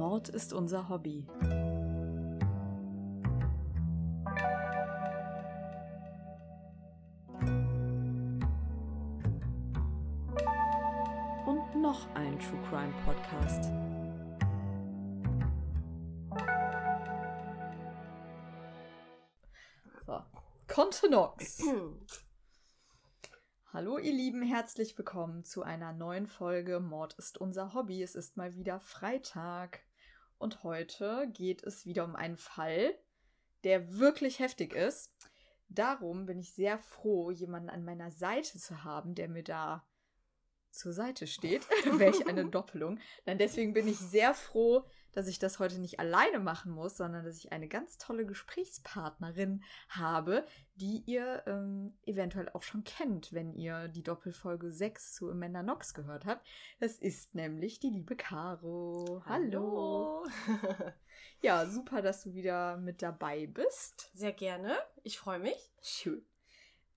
Mord ist unser Hobby. Und noch ein True Crime Podcast. So. Contenox. Hallo ihr Lieben, herzlich willkommen zu einer neuen Folge Mord ist unser Hobby. Es ist mal wieder Freitag und heute geht es wieder um einen Fall, der wirklich heftig ist. Darum bin ich sehr froh, jemanden an meiner Seite zu haben, der mir da zur Seite steht. Welch eine Doppelung. Dann deswegen bin ich sehr froh, dass ich das heute nicht alleine machen muss, sondern dass ich eine ganz tolle Gesprächspartnerin habe, die ihr ähm, eventuell auch schon kennt, wenn ihr die Doppelfolge 6 zu Amanda Knox gehört habt. Das ist nämlich die liebe Caro. Hallo. Hallo. ja, super, dass du wieder mit dabei bist. Sehr gerne. Ich freue mich. Schön.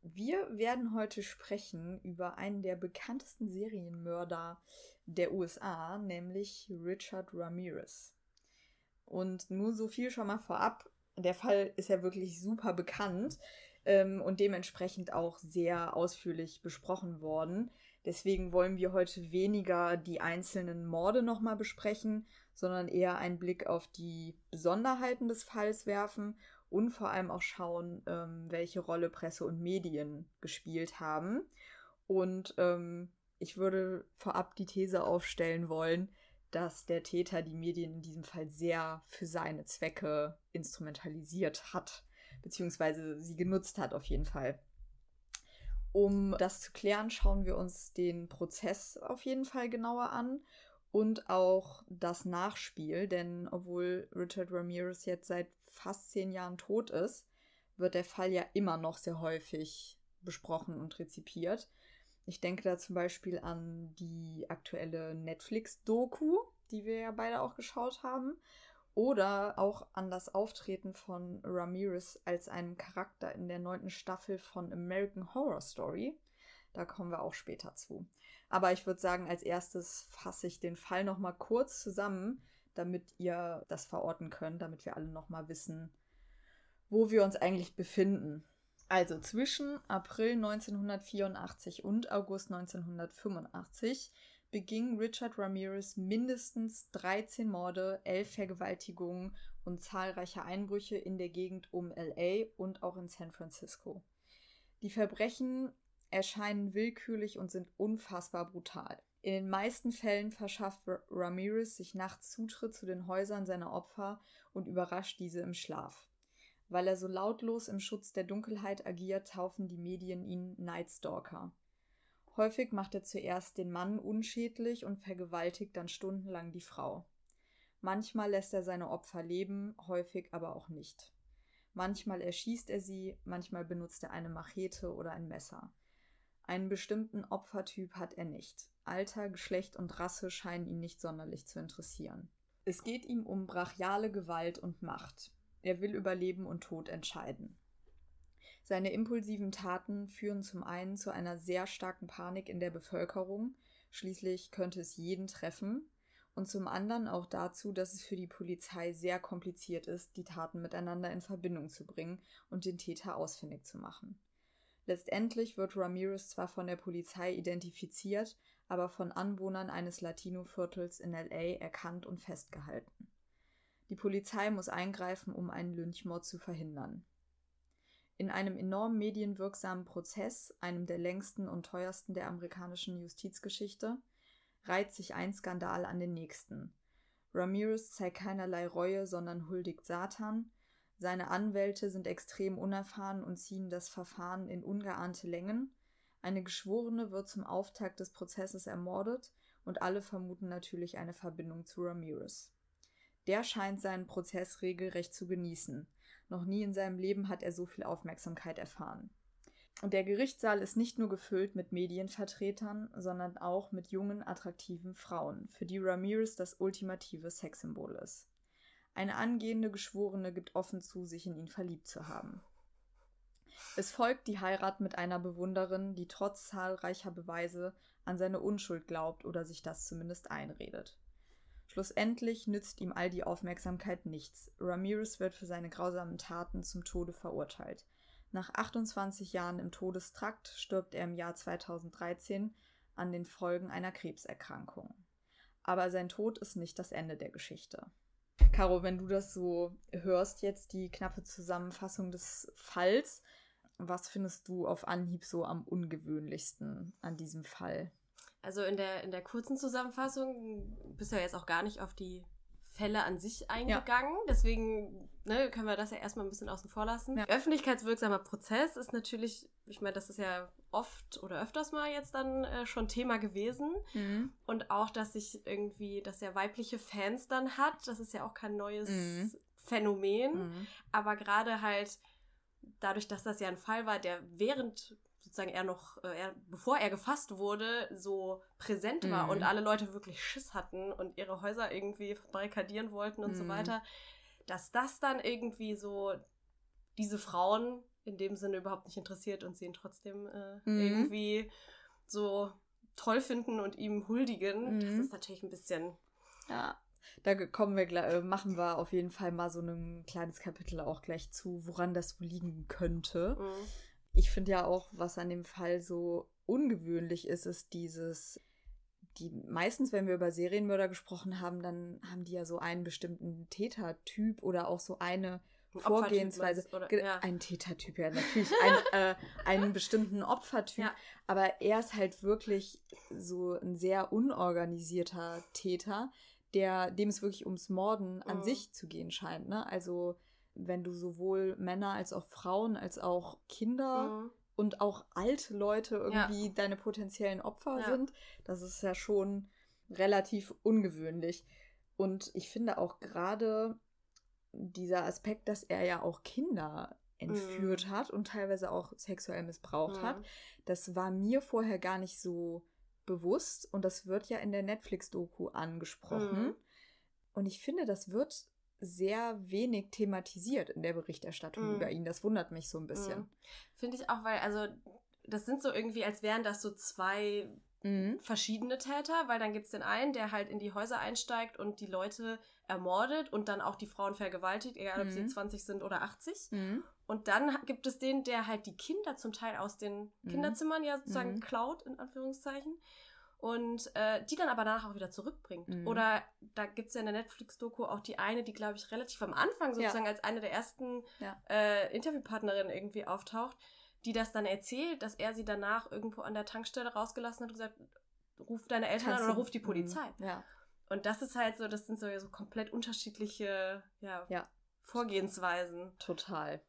Wir werden heute sprechen über einen der bekanntesten Serienmörder der USA, nämlich Richard Ramirez. Und nur so viel schon mal vorab. Der Fall ist ja wirklich super bekannt ähm, und dementsprechend auch sehr ausführlich besprochen worden. Deswegen wollen wir heute weniger die einzelnen Morde nochmal besprechen, sondern eher einen Blick auf die Besonderheiten des Falls werfen und vor allem auch schauen, ähm, welche Rolle Presse und Medien gespielt haben. Und ähm, ich würde vorab die These aufstellen wollen, dass der Täter die Medien in diesem Fall sehr für seine Zwecke instrumentalisiert hat, beziehungsweise sie genutzt hat auf jeden Fall. Um das zu klären, schauen wir uns den Prozess auf jeden Fall genauer an und auch das Nachspiel, denn obwohl Richard Ramirez jetzt seit fast zehn Jahren tot ist, wird der Fall ja immer noch sehr häufig besprochen und rezipiert. Ich denke da zum Beispiel an die aktuelle Netflix-Doku, die wir ja beide auch geschaut haben, oder auch an das Auftreten von Ramirez als einem Charakter in der neunten Staffel von American Horror Story. Da kommen wir auch später zu. Aber ich würde sagen, als erstes fasse ich den Fall noch mal kurz zusammen, damit ihr das verorten könnt, damit wir alle noch mal wissen, wo wir uns eigentlich befinden. Also zwischen April 1984 und August 1985 beging Richard Ramirez mindestens 13 Morde, 11 Vergewaltigungen und zahlreiche Einbrüche in der Gegend um LA und auch in San Francisco. Die Verbrechen erscheinen willkürlich und sind unfassbar brutal. In den meisten Fällen verschafft Ramirez sich nachts Zutritt zu den Häusern seiner Opfer und überrascht diese im Schlaf. Weil er so lautlos im Schutz der Dunkelheit agiert, taufen die Medien ihn Nightstalker. Häufig macht er zuerst den Mann unschädlich und vergewaltigt dann stundenlang die Frau. Manchmal lässt er seine Opfer leben, häufig aber auch nicht. Manchmal erschießt er sie, manchmal benutzt er eine Machete oder ein Messer. Einen bestimmten Opfertyp hat er nicht. Alter, Geschlecht und Rasse scheinen ihn nicht sonderlich zu interessieren. Es geht ihm um brachiale Gewalt und Macht. Er will über Leben und Tod entscheiden. Seine impulsiven Taten führen zum einen zu einer sehr starken Panik in der Bevölkerung, schließlich könnte es jeden treffen, und zum anderen auch dazu, dass es für die Polizei sehr kompliziert ist, die Taten miteinander in Verbindung zu bringen und den Täter ausfindig zu machen. Letztendlich wird Ramirez zwar von der Polizei identifiziert, aber von Anwohnern eines Latino-Viertels in LA erkannt und festgehalten. Die Polizei muss eingreifen, um einen Lynchmord zu verhindern. In einem enorm medienwirksamen Prozess, einem der längsten und teuersten der amerikanischen Justizgeschichte, reiht sich ein Skandal an den nächsten. Ramirez zeigt keinerlei Reue, sondern huldigt Satan, seine Anwälte sind extrem unerfahren und ziehen das Verfahren in ungeahnte Längen. Eine Geschworene wird zum Auftakt des Prozesses ermordet und alle vermuten natürlich eine Verbindung zu Ramirez. Der scheint seinen Prozess regelrecht zu genießen. Noch nie in seinem Leben hat er so viel Aufmerksamkeit erfahren. Und der Gerichtssaal ist nicht nur gefüllt mit Medienvertretern, sondern auch mit jungen, attraktiven Frauen, für die Ramirez das ultimative Sexsymbol ist. Eine angehende Geschworene gibt offen zu, sich in ihn verliebt zu haben. Es folgt die Heirat mit einer Bewunderin, die trotz zahlreicher Beweise an seine Unschuld glaubt oder sich das zumindest einredet. Schlussendlich nützt ihm all die Aufmerksamkeit nichts. Ramirez wird für seine grausamen Taten zum Tode verurteilt. Nach 28 Jahren im Todestrakt stirbt er im Jahr 2013 an den Folgen einer Krebserkrankung. Aber sein Tod ist nicht das Ende der Geschichte. Caro, wenn du das so hörst, jetzt die knappe Zusammenfassung des Falls, was findest du auf Anhieb so am ungewöhnlichsten an diesem Fall? Also in der, in der kurzen Zusammenfassung bist du ja jetzt auch gar nicht auf die Fälle an sich eingegangen. Ja. Deswegen ne, können wir das ja erstmal ein bisschen außen vor lassen. Ja. Öffentlichkeitswirksamer Prozess ist natürlich, ich meine, das ist ja oft oder öfters mal jetzt dann äh, schon Thema gewesen. Mhm. Und auch, dass sich irgendwie, dass er weibliche Fans dann hat, das ist ja auch kein neues mhm. Phänomen. Mhm. Aber gerade halt dadurch, dass das ja ein Fall war, der während sozusagen er noch, äh, er, bevor er gefasst wurde, so präsent war mhm. und alle Leute wirklich Schiss hatten und ihre Häuser irgendwie barrikadieren wollten und mhm. so weiter, dass das dann irgendwie so diese Frauen in dem Sinne überhaupt nicht interessiert und sie ihn trotzdem äh, mhm. irgendwie so toll finden und ihm huldigen, das mhm. ist natürlich ein bisschen. Ja, da kommen wir, äh, machen wir auf jeden Fall mal so ein kleines Kapitel auch gleich zu, woran das wohl liegen könnte. Mhm. Ich finde ja auch, was an dem Fall so ungewöhnlich ist, ist dieses, die meistens, wenn wir über Serienmörder gesprochen haben, dann haben die ja so einen bestimmten Tätertyp oder auch so eine Vorgehensweise. Oder, ja. Ein Tätertyp, ja, natürlich. ein, äh, einen bestimmten Opfertyp. Ja. Aber er ist halt wirklich so ein sehr unorganisierter Täter, der, dem es wirklich ums Morden an mhm. sich zu gehen scheint. Ne? Also wenn du sowohl Männer als auch Frauen als auch Kinder mhm. und auch alte Leute irgendwie ja. deine potenziellen Opfer ja. sind, das ist ja schon relativ ungewöhnlich. Und ich finde auch gerade dieser Aspekt, dass er ja auch Kinder entführt mhm. hat und teilweise auch sexuell missbraucht mhm. hat, das war mir vorher gar nicht so bewusst und das wird ja in der Netflix-Doku angesprochen. Mhm. Und ich finde, das wird sehr wenig thematisiert in der Berichterstattung mm. über ihn. Das wundert mich so ein bisschen. Mm. Finde ich auch, weil, also, das sind so irgendwie, als wären das so zwei mm. verschiedene Täter, weil dann gibt es den einen, der halt in die Häuser einsteigt und die Leute ermordet und dann auch die Frauen vergewaltigt, egal ob sie 20 mhm. sind oder 80. Mhm. Und dann gibt es den, der halt die Kinder zum Teil aus den mhm. Kinderzimmern ja sozusagen klaut, in Anführungszeichen und äh, die dann aber danach auch wieder zurückbringt. Mhm. Oder da gibt es ja in der Netflix-Doku auch die eine, die, glaube ich, relativ am Anfang sozusagen ja. als eine der ersten ja. äh, Interviewpartnerinnen irgendwie auftaucht, die das dann erzählt, dass er sie danach irgendwo an der Tankstelle rausgelassen hat und gesagt, ruf deine Eltern Kannst an oder ruf die Polizei. Mhm. Ja. Und das ist halt so, das sind so, so komplett unterschiedliche ja, ja. Vorgehensweisen. Total.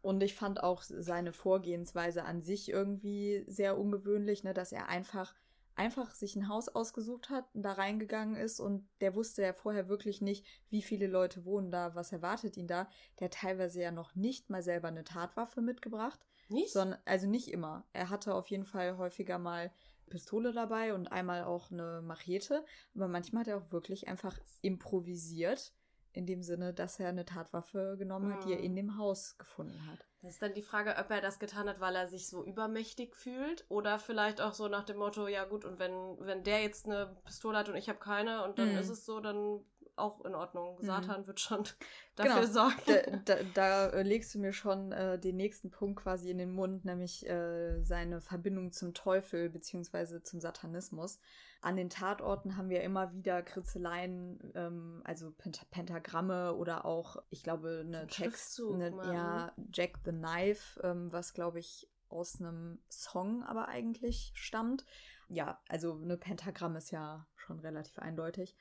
Und ich fand auch seine Vorgehensweise an sich irgendwie sehr ungewöhnlich, ne, dass er einfach einfach sich ein Haus ausgesucht hat, da reingegangen ist und der wusste ja vorher wirklich nicht, wie viele Leute wohnen da, was erwartet ihn da. Der hat teilweise ja noch nicht mal selber eine Tatwaffe mitgebracht. Nicht? Sondern, also nicht immer. Er hatte auf jeden Fall häufiger mal Pistole dabei und einmal auch eine Machete. Aber manchmal hat er auch wirklich einfach improvisiert in dem Sinne, dass er eine Tatwaffe genommen hat, die er in hm. dem Haus gefunden hat. Das ist dann die Frage, ob er das getan hat, weil er sich so übermächtig fühlt oder vielleicht auch so nach dem Motto, ja gut, und wenn, wenn der jetzt eine Pistole hat und ich habe keine und dann mhm. ist es so, dann auch in Ordnung. Mhm. Satan wird schon dafür genau. sorgen. Da, da, da, legst du mir schon äh, den nächsten Punkt quasi in den Mund, nämlich äh, seine Verbindung zum Teufel bzw. zum Satanismus. An den Tatorten haben wir immer wieder Kritzeleien, ähm, also Pent Pentagramme oder auch, ich glaube, eine Text, eine, ja, Jack the Knife, ähm, was glaube ich aus einem Song aber eigentlich stammt. Ja, also eine Pentagramm ist ja schon relativ eindeutig.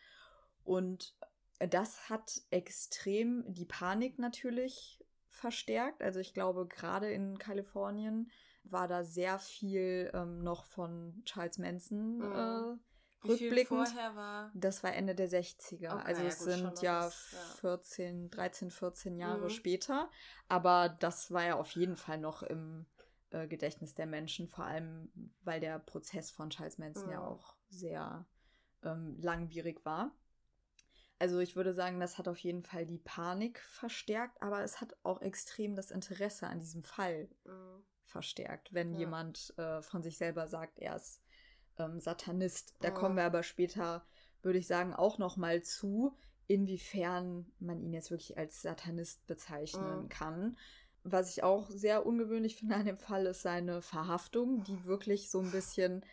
Und das hat extrem die Panik natürlich verstärkt. Also ich glaube, gerade in Kalifornien war da sehr viel ähm, noch von Charles Manson mhm. äh, rückblickend. War? Das war Ende der 60er. Okay, also es ja, gut, sind ja, ist, ja 14, 13, 14 Jahre mhm. später. Aber das war ja auf jeden Fall noch im äh, Gedächtnis der Menschen, vor allem weil der Prozess von Charles Manson mhm. ja auch sehr ähm, langwierig war. Also ich würde sagen, das hat auf jeden Fall die Panik verstärkt, aber es hat auch extrem das Interesse an diesem Fall mhm. verstärkt, wenn ja. jemand äh, von sich selber sagt, er ist ähm, Satanist. Da mhm. kommen wir aber später würde ich sagen, auch noch mal zu, inwiefern man ihn jetzt wirklich als Satanist bezeichnen mhm. kann. Was ich auch sehr ungewöhnlich finde an dem Fall ist seine Verhaftung, die wirklich so ein bisschen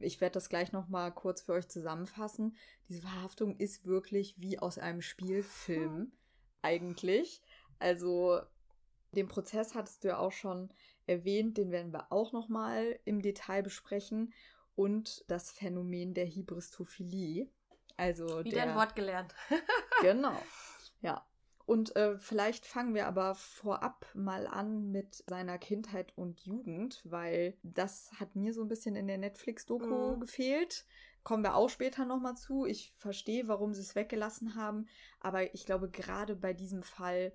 ich werde das gleich noch mal kurz für euch zusammenfassen. Diese Verhaftung ist wirklich wie aus einem Spielfilm hm. eigentlich. Also den Prozess hattest du ja auch schon erwähnt, den werden wir auch noch mal im Detail besprechen und das Phänomen der Hybristophilie. Also wieder der, ein Wort gelernt. genau. Ja, und äh, vielleicht fangen wir aber vorab mal an mit seiner Kindheit und Jugend, weil das hat mir so ein bisschen in der Netflix-Doku mhm. gefehlt. Kommen wir auch später nochmal zu. Ich verstehe, warum sie es weggelassen haben, aber ich glaube, gerade bei diesem Fall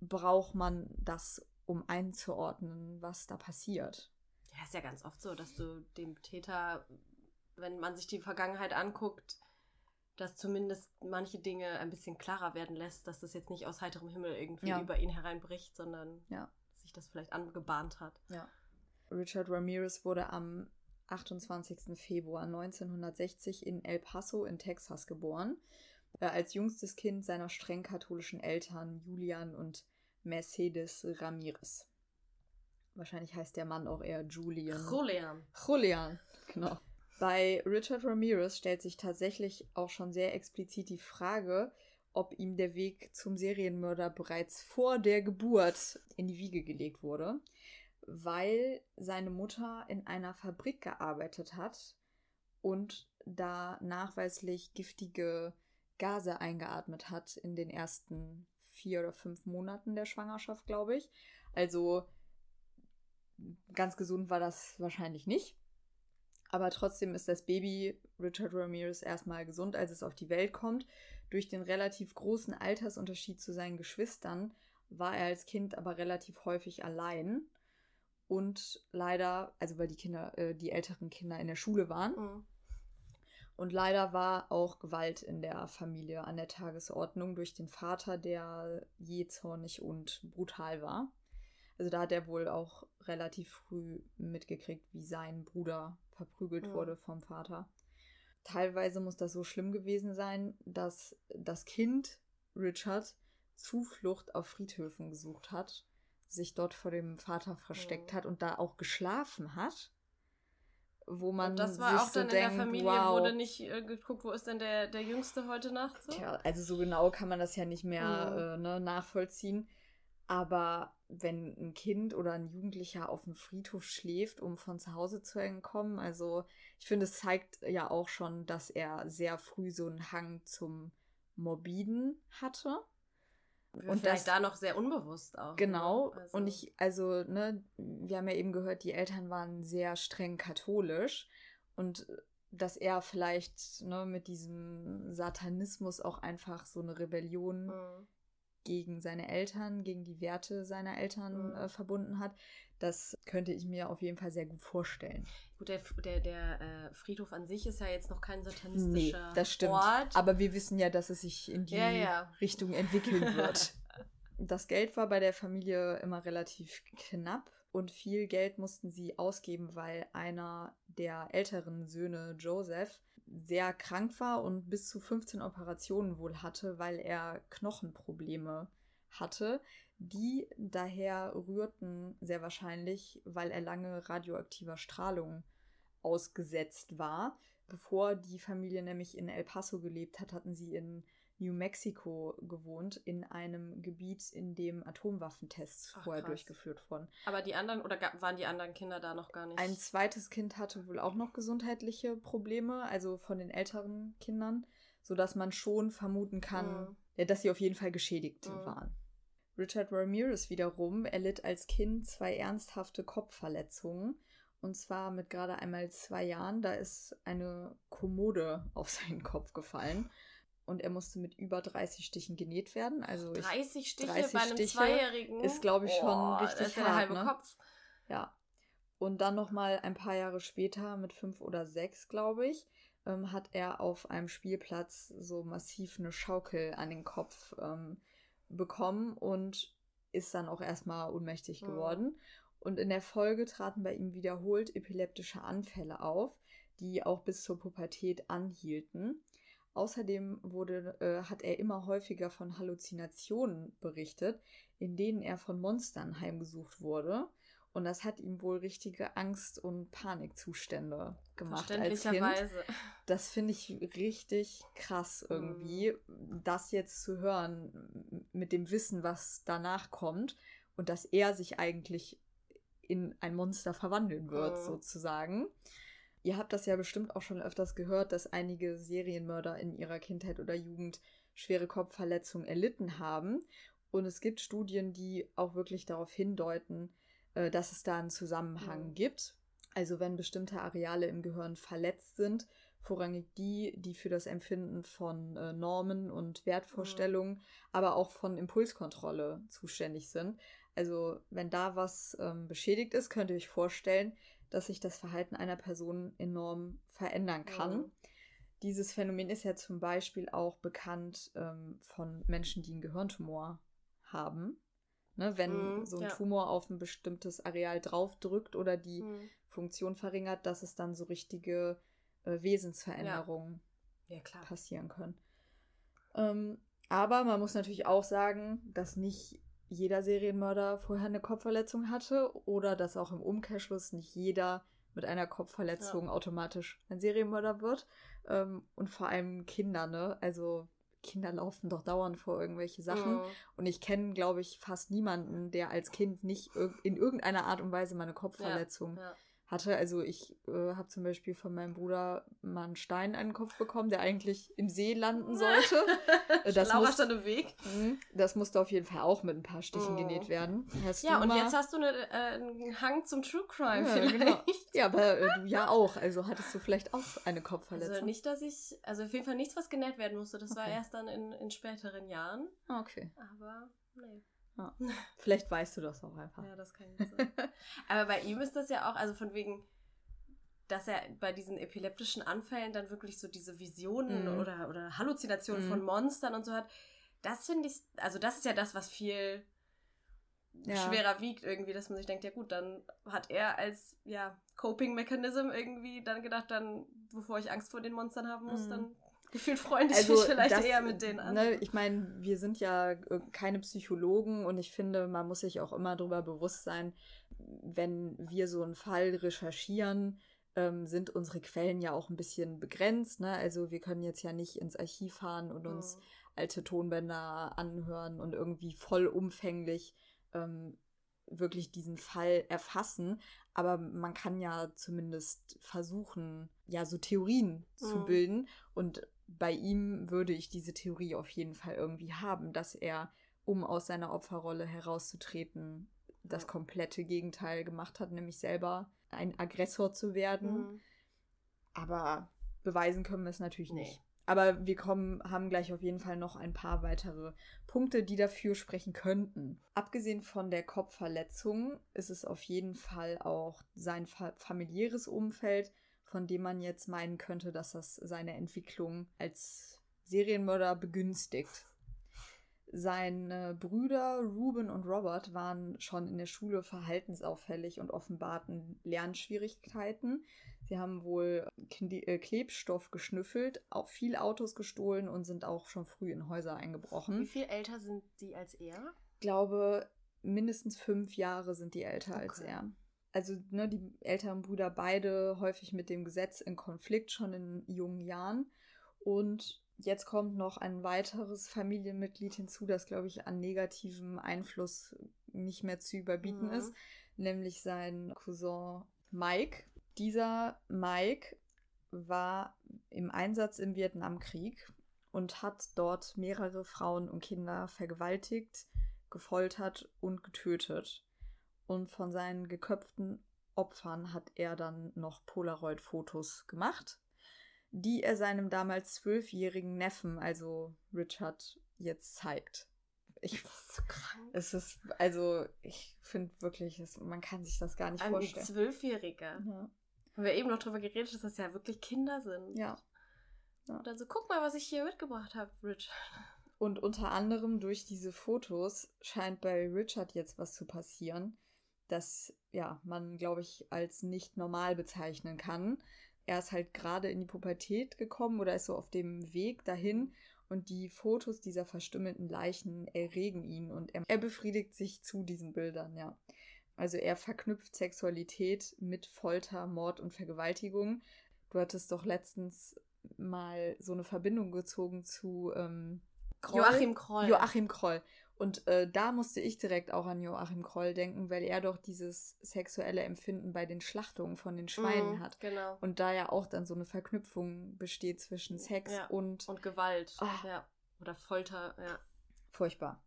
braucht man das, um einzuordnen, was da passiert. Ja, ist ja ganz oft so, dass du dem Täter, wenn man sich die Vergangenheit anguckt, dass zumindest manche Dinge ein bisschen klarer werden lässt, dass das jetzt nicht aus heiterem Himmel irgendwie ja. über ihn hereinbricht, sondern ja. sich das vielleicht angebahnt hat. Ja. Richard Ramirez wurde am 28. Februar 1960 in El Paso in Texas geboren, äh, als jüngstes Kind seiner streng katholischen Eltern Julian und Mercedes Ramirez. Wahrscheinlich heißt der Mann auch eher Julian. Julian. Julian, genau. Bei Richard Ramirez stellt sich tatsächlich auch schon sehr explizit die Frage, ob ihm der Weg zum Serienmörder bereits vor der Geburt in die Wiege gelegt wurde, weil seine Mutter in einer Fabrik gearbeitet hat und da nachweislich giftige Gase eingeatmet hat in den ersten vier oder fünf Monaten der Schwangerschaft, glaube ich. Also ganz gesund war das wahrscheinlich nicht. Aber trotzdem ist das Baby Richard Ramirez erstmal gesund, als es auf die Welt kommt. Durch den relativ großen Altersunterschied zu seinen Geschwistern war er als Kind aber relativ häufig allein. Und leider, also weil die Kinder, äh, die älteren Kinder in der Schule waren. Mhm. Und leider war auch Gewalt in der Familie an der Tagesordnung durch den Vater, der jähzornig und brutal war. Also da hat er wohl auch relativ früh mitgekriegt, wie sein Bruder verprügelt mhm. wurde vom Vater. Teilweise muss das so schlimm gewesen sein, dass das Kind Richard Zuflucht auf Friedhöfen gesucht hat, sich dort vor dem Vater versteckt mhm. hat und da auch geschlafen hat. Wo man und das war sich auch dann so in denkt, der Familie, wow, wurde nicht äh, geguckt, wo ist denn der, der Jüngste heute Nacht? So? Tja, also so genau kann man das ja nicht mehr mhm. äh, ne, nachvollziehen. Aber wenn ein Kind oder ein Jugendlicher auf dem Friedhof schläft, um von zu Hause zu entkommen, also ich finde, es zeigt ja auch schon, dass er sehr früh so einen Hang zum Morbiden hatte. Und vielleicht das, da noch sehr unbewusst auch. Ne? Genau. Also. Und ich, also, ne, wir haben ja eben gehört, die Eltern waren sehr streng katholisch. Und dass er vielleicht ne, mit diesem Satanismus auch einfach so eine Rebellion mhm gegen seine Eltern, gegen die Werte seiner Eltern mhm. äh, verbunden hat. Das könnte ich mir auf jeden Fall sehr gut vorstellen. Gut, der, der, der äh, Friedhof an sich ist ja jetzt noch kein satanistischer nee, das stimmt. Ort. Aber wir wissen ja, dass es sich in die ja, ja. Richtung entwickeln wird. das Geld war bei der Familie immer relativ knapp und viel Geld mussten sie ausgeben, weil einer der älteren Söhne, Joseph, sehr krank war und bis zu 15 Operationen wohl hatte, weil er Knochenprobleme hatte. Die daher rührten sehr wahrscheinlich, weil er lange radioaktiver Strahlung ausgesetzt war. Bevor die Familie nämlich in El Paso gelebt hat, hatten sie in New Mexico gewohnt, in einem Gebiet, in dem Atomwaffentests Ach, vorher krass. durchgeführt wurden. Aber die anderen, oder waren die anderen Kinder da noch gar nicht? Ein zweites Kind hatte wohl auch noch gesundheitliche Probleme, also von den älteren Kindern, sodass man schon vermuten kann, mhm. dass sie auf jeden Fall geschädigt mhm. waren. Richard Ramirez wiederum erlitt als Kind zwei ernsthafte Kopfverletzungen. Und zwar mit gerade einmal zwei Jahren. Da ist eine Kommode auf seinen Kopf gefallen und er musste mit über 30 Stichen genäht werden. Also 30 Stiche 30 bei einem Stiche Zweijährigen? Ist, glaube ich, schon oh, richtig das ist ja hart. Der halbe ne? Kopf. Ja. Und dann nochmal ein paar Jahre später, mit fünf oder sechs, glaube ich, ähm, hat er auf einem Spielplatz so massiv eine Schaukel an den Kopf ähm, bekommen und ist dann auch erstmal ohnmächtig mhm. geworden. Und in der Folge traten bei ihm wiederholt epileptische Anfälle auf, die auch bis zur Pubertät anhielten. Außerdem wurde, äh, hat er immer häufiger von Halluzinationen berichtet, in denen er von Monstern heimgesucht wurde. Und das hat ihm wohl richtige Angst- und Panikzustände gemacht als Kind. Das finde ich richtig krass irgendwie, mhm. das jetzt zu hören mit dem Wissen, was danach kommt und dass er sich eigentlich in ein Monster verwandeln wird, mhm. sozusagen. Ihr habt das ja bestimmt auch schon öfters gehört, dass einige Serienmörder in ihrer Kindheit oder Jugend schwere Kopfverletzungen erlitten haben. Und es gibt Studien, die auch wirklich darauf hindeuten, äh, dass es da einen Zusammenhang mhm. gibt. Also wenn bestimmte Areale im Gehirn verletzt sind, vorrangig die, die für das Empfinden von äh, Normen und Wertvorstellungen, mhm. aber auch von Impulskontrolle zuständig sind. Also wenn da was ähm, beschädigt ist, könnt ihr euch vorstellen, dass sich das Verhalten einer Person enorm verändern kann. Mhm. Dieses Phänomen ist ja zum Beispiel auch bekannt ähm, von Menschen, die einen Gehirntumor haben. Ne, wenn mm, so ein ja. Tumor auf ein bestimmtes Areal draufdrückt oder die mm. Funktion verringert, dass es dann so richtige äh, Wesensveränderungen ja. Ja, passieren können. Ähm, aber man muss natürlich auch sagen, dass nicht jeder Serienmörder vorher eine Kopfverletzung hatte oder dass auch im Umkehrschluss nicht jeder mit einer Kopfverletzung automatisch ein Serienmörder wird. Ähm, und vor allem Kinder, ne? Also Kinder laufen doch dauernd vor irgendwelche Sachen. Mhm. Und ich kenne, glaube ich, fast niemanden, der als Kind nicht in irgendeiner Art und Weise mal eine Kopfverletzung ja, ja hatte. Also ich äh, habe zum Beispiel von meinem Bruder mal einen Stein an den Kopf bekommen, der eigentlich im See landen sollte. Äh, das muss, dann im Weg. Mh, das musste auf jeden Fall auch mit ein paar Stichen oh. genäht werden. Hast ja, und mal... jetzt hast du eine, äh, einen Hang zum True Crime ja, vielleicht. Genau. Ja, aber äh, du ja auch. Also hattest du vielleicht auch eine Kopfverletzung. Also nicht, dass ich, also auf jeden Fall nichts, was genäht werden musste. Das okay. war erst dann in, in späteren Jahren. Ah, okay. Aber nee. Ja. Vielleicht weißt du das auch einfach. Ja, das kann sein. Aber bei ihm ist das ja auch, also von wegen, dass er bei diesen epileptischen Anfällen dann wirklich so diese Visionen mhm. oder, oder Halluzinationen mhm. von Monstern und so hat. Das finde ich, also das ist ja das, was viel ja. schwerer wiegt irgendwie, dass man sich denkt, ja gut, dann hat er als ja, Coping-Mechanism irgendwie dann gedacht, dann, bevor ich Angst vor den Monstern haben muss, mhm. dann gefühlt freunde ich also mich vielleicht das, eher mit denen an. Ne, ich meine, wir sind ja äh, keine Psychologen und ich finde, man muss sich auch immer darüber bewusst sein, wenn wir so einen Fall recherchieren, ähm, sind unsere Quellen ja auch ein bisschen begrenzt. Ne? Also wir können jetzt ja nicht ins Archiv fahren und uns mhm. alte Tonbänder anhören und irgendwie vollumfänglich ähm, wirklich diesen Fall erfassen. Aber man kann ja zumindest versuchen, ja, so Theorien mhm. zu bilden. Und bei ihm würde ich diese Theorie auf jeden Fall irgendwie haben, dass er, um aus seiner Opferrolle herauszutreten, das komplette Gegenteil gemacht hat, nämlich selber ein Aggressor zu werden. Mhm. Aber beweisen können wir es natürlich nee. nicht. Aber wir kommen, haben gleich auf jeden Fall noch ein paar weitere Punkte, die dafür sprechen könnten. Abgesehen von der Kopfverletzung ist es auf jeden Fall auch sein familiäres Umfeld, von dem man jetzt meinen könnte, dass das seine Entwicklung als Serienmörder begünstigt. Seine Brüder Ruben und Robert waren schon in der Schule verhaltensauffällig und offenbarten Lernschwierigkeiten. Sie haben wohl äh, Klebstoff geschnüffelt, auch viel Autos gestohlen und sind auch schon früh in Häuser eingebrochen. Wie viel älter sind sie als er? Ich glaube, mindestens fünf Jahre sind die älter okay. als er. Also ne, die älteren Brüder beide häufig mit dem Gesetz in Konflikt schon in jungen Jahren. Und Jetzt kommt noch ein weiteres Familienmitglied hinzu, das, glaube ich, an negativem Einfluss nicht mehr zu überbieten mhm. ist, nämlich sein Cousin Mike. Dieser Mike war im Einsatz im Vietnamkrieg und hat dort mehrere Frauen und Kinder vergewaltigt, gefoltert und getötet. Und von seinen geköpften Opfern hat er dann noch Polaroid-Fotos gemacht die er seinem damals zwölfjährigen Neffen, also Richard, jetzt zeigt. Ich, das ist so krank. Es ist, also, ich finde wirklich, es, man kann sich das gar nicht Ein vorstellen. Ein Zwölfjähriger. Ja. Haben wir eben noch drüber geredet, dass das ja wirklich Kinder sind. Ja. ja. Und dann so, guck mal, was ich hier mitgebracht habe, Richard. Und unter anderem durch diese Fotos scheint bei Richard jetzt was zu passieren, das ja man, glaube ich, als nicht normal bezeichnen kann. er ist halt gerade in die Pubertät gekommen oder ist so auf dem Weg dahin und die Fotos dieser verstümmelten Leichen erregen ihn und er, er befriedigt sich zu diesen Bildern, ja. Also er verknüpft Sexualität mit Folter, Mord und Vergewaltigung. Du hattest doch letztens mal so eine Verbindung gezogen zu ähm, Kroll. Joachim Kroll. Joachim Kroll. Und äh, da musste ich direkt auch an Joachim Kroll denken, weil er doch dieses sexuelle Empfinden bei den Schlachtungen von den Schweinen mm, hat. Genau. Und da ja auch dann so eine Verknüpfung besteht zwischen Sex ja. und. Und Gewalt. Oh. Ja. Oder Folter, ja. Furchtbar.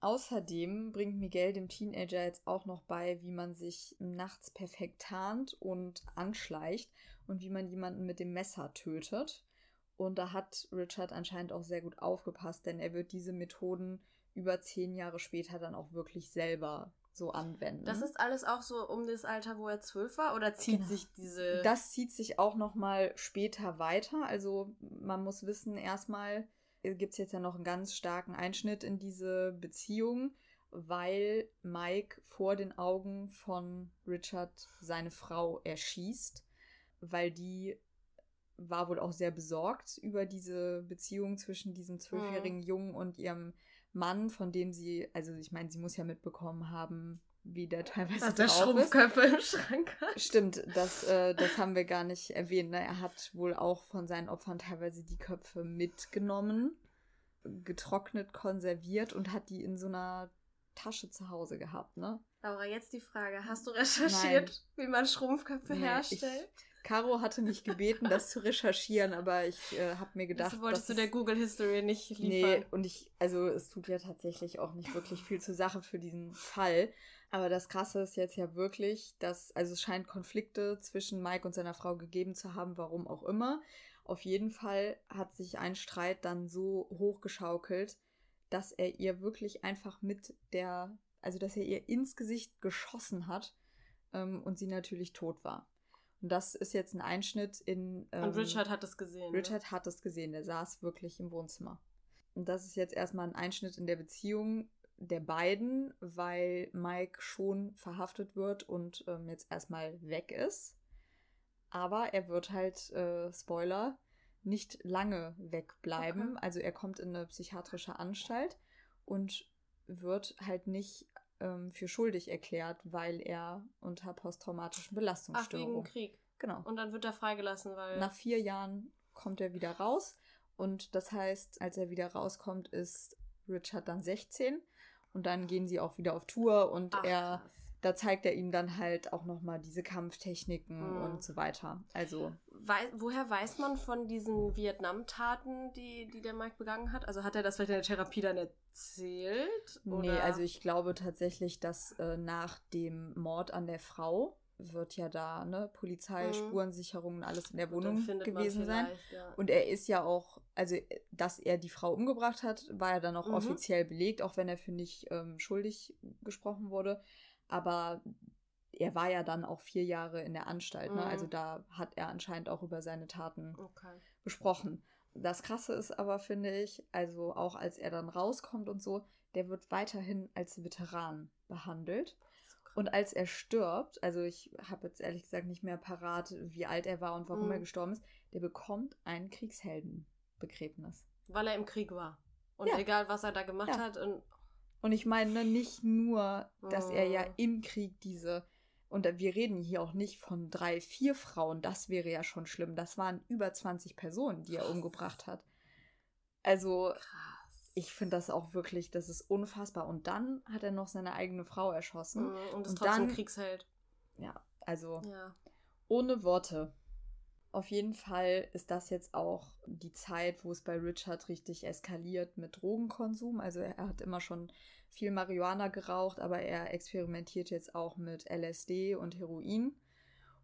Außerdem bringt Miguel dem Teenager jetzt auch noch bei, wie man sich nachts perfekt tarnt und anschleicht und wie man jemanden mit dem Messer tötet. Und da hat Richard anscheinend auch sehr gut aufgepasst, denn er wird diese Methoden über zehn Jahre später dann auch wirklich selber so anwenden. Das ist alles auch so um das Alter, wo er zwölf war, oder zieht genau. sich diese. Das zieht sich auch noch mal später weiter. Also man muss wissen, erstmal gibt es jetzt ja noch einen ganz starken Einschnitt in diese Beziehung, weil Mike vor den Augen von Richard seine Frau erschießt, weil die war wohl auch sehr besorgt über diese Beziehung zwischen diesem zwölfjährigen mhm. Jungen und ihrem Mann, von dem sie, also ich meine, sie muss ja mitbekommen haben, wie der teilweise Dass der Schrumpfköpfe im Schrank hat. Stimmt, das, äh, das haben wir gar nicht erwähnt. Ne? Er hat wohl auch von seinen Opfern teilweise die Köpfe mitgenommen, getrocknet, konserviert und hat die in so einer Tasche zu Hause gehabt, ne? Laura, jetzt die Frage, hast du recherchiert, Nein. wie man Schrumpfköpfe nee, herstellt? Ich, Caro hatte mich gebeten, das zu recherchieren, aber ich äh, habe mir gedacht. Das wolltest du der Google History nicht liefern. Nee, und ich, also es tut ja tatsächlich auch nicht wirklich viel zur Sache für diesen Fall. Aber das Krasse ist jetzt ja wirklich, dass, also es scheint Konflikte zwischen Mike und seiner Frau gegeben zu haben, warum auch immer. Auf jeden Fall hat sich ein Streit dann so hochgeschaukelt, dass er ihr wirklich einfach mit der, also dass er ihr ins Gesicht geschossen hat ähm, und sie natürlich tot war. Und das ist jetzt ein Einschnitt in. Ähm, und Richard hat es gesehen. Ne? Richard ne? hat es gesehen, der saß wirklich im Wohnzimmer. Und das ist jetzt erstmal ein Einschnitt in der Beziehung der beiden, weil Mike schon verhaftet wird und ähm, jetzt erstmal weg ist. Aber er wird halt, äh, Spoiler, nicht lange wegbleiben. Okay. Also er kommt in eine psychiatrische Anstalt und wird halt nicht ähm, für schuldig erklärt, weil er unter posttraumatischen Belastungsstörungen. Ach, wegen Krieg. Genau. Und dann wird er freigelassen, weil. Nach vier Jahren kommt er wieder raus. Und das heißt, als er wieder rauskommt, ist Richard dann 16. Und dann gehen sie auch wieder auf Tour und Ach, er. Krass da zeigt er ihm dann halt auch nochmal diese Kampftechniken mhm. und so weiter. Also. Wei woher weiß man von diesen Vietnam-Taten, die, die der Mike begangen hat? Also hat er das vielleicht in der Therapie dann erzählt? Oder? Nee, also ich glaube tatsächlich, dass äh, nach dem Mord an der Frau wird ja da, ne, Polizei, mhm. Spurensicherungen, alles in der Wohnung gewesen sein. Ja. Und er ist ja auch, also dass er die Frau umgebracht hat, war ja dann auch mhm. offiziell belegt, auch wenn er für nicht ähm, schuldig gesprochen wurde. Aber er war ja dann auch vier Jahre in der Anstalt. Ne? Also mhm. da hat er anscheinend auch über seine Taten okay. gesprochen. Das Krasse ist aber, finde ich, also auch als er dann rauskommt und so, der wird weiterhin als Veteran behandelt. Und als er stirbt, also ich habe jetzt ehrlich gesagt nicht mehr parat, wie alt er war und warum mhm. er gestorben ist, der bekommt ein Kriegsheldenbegräbnis. Weil er im Krieg war. Und ja. egal, was er da gemacht ja. hat. Und und ich meine ne, nicht nur, dass er ja oh. im Krieg diese, und wir reden hier auch nicht von drei, vier Frauen, das wäre ja schon schlimm. Das waren über 20 Personen, die er umgebracht hat. Also, Krass. ich finde das auch wirklich, das ist unfassbar. Und dann hat er noch seine eigene Frau erschossen. Mm, und ist und trotzdem dann, Kriegsheld. Ja, also ja. ohne Worte. Auf jeden Fall ist das jetzt auch die Zeit, wo es bei Richard richtig eskaliert mit Drogenkonsum. Also er hat immer schon viel Marihuana geraucht, aber er experimentiert jetzt auch mit LSD und Heroin.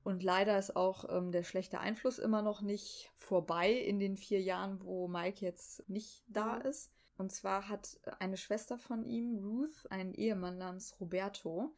Und leider ist auch ähm, der schlechte Einfluss immer noch nicht vorbei in den vier Jahren, wo Mike jetzt nicht da mhm. ist. Und zwar hat eine Schwester von ihm, Ruth, einen Ehemann namens Roberto.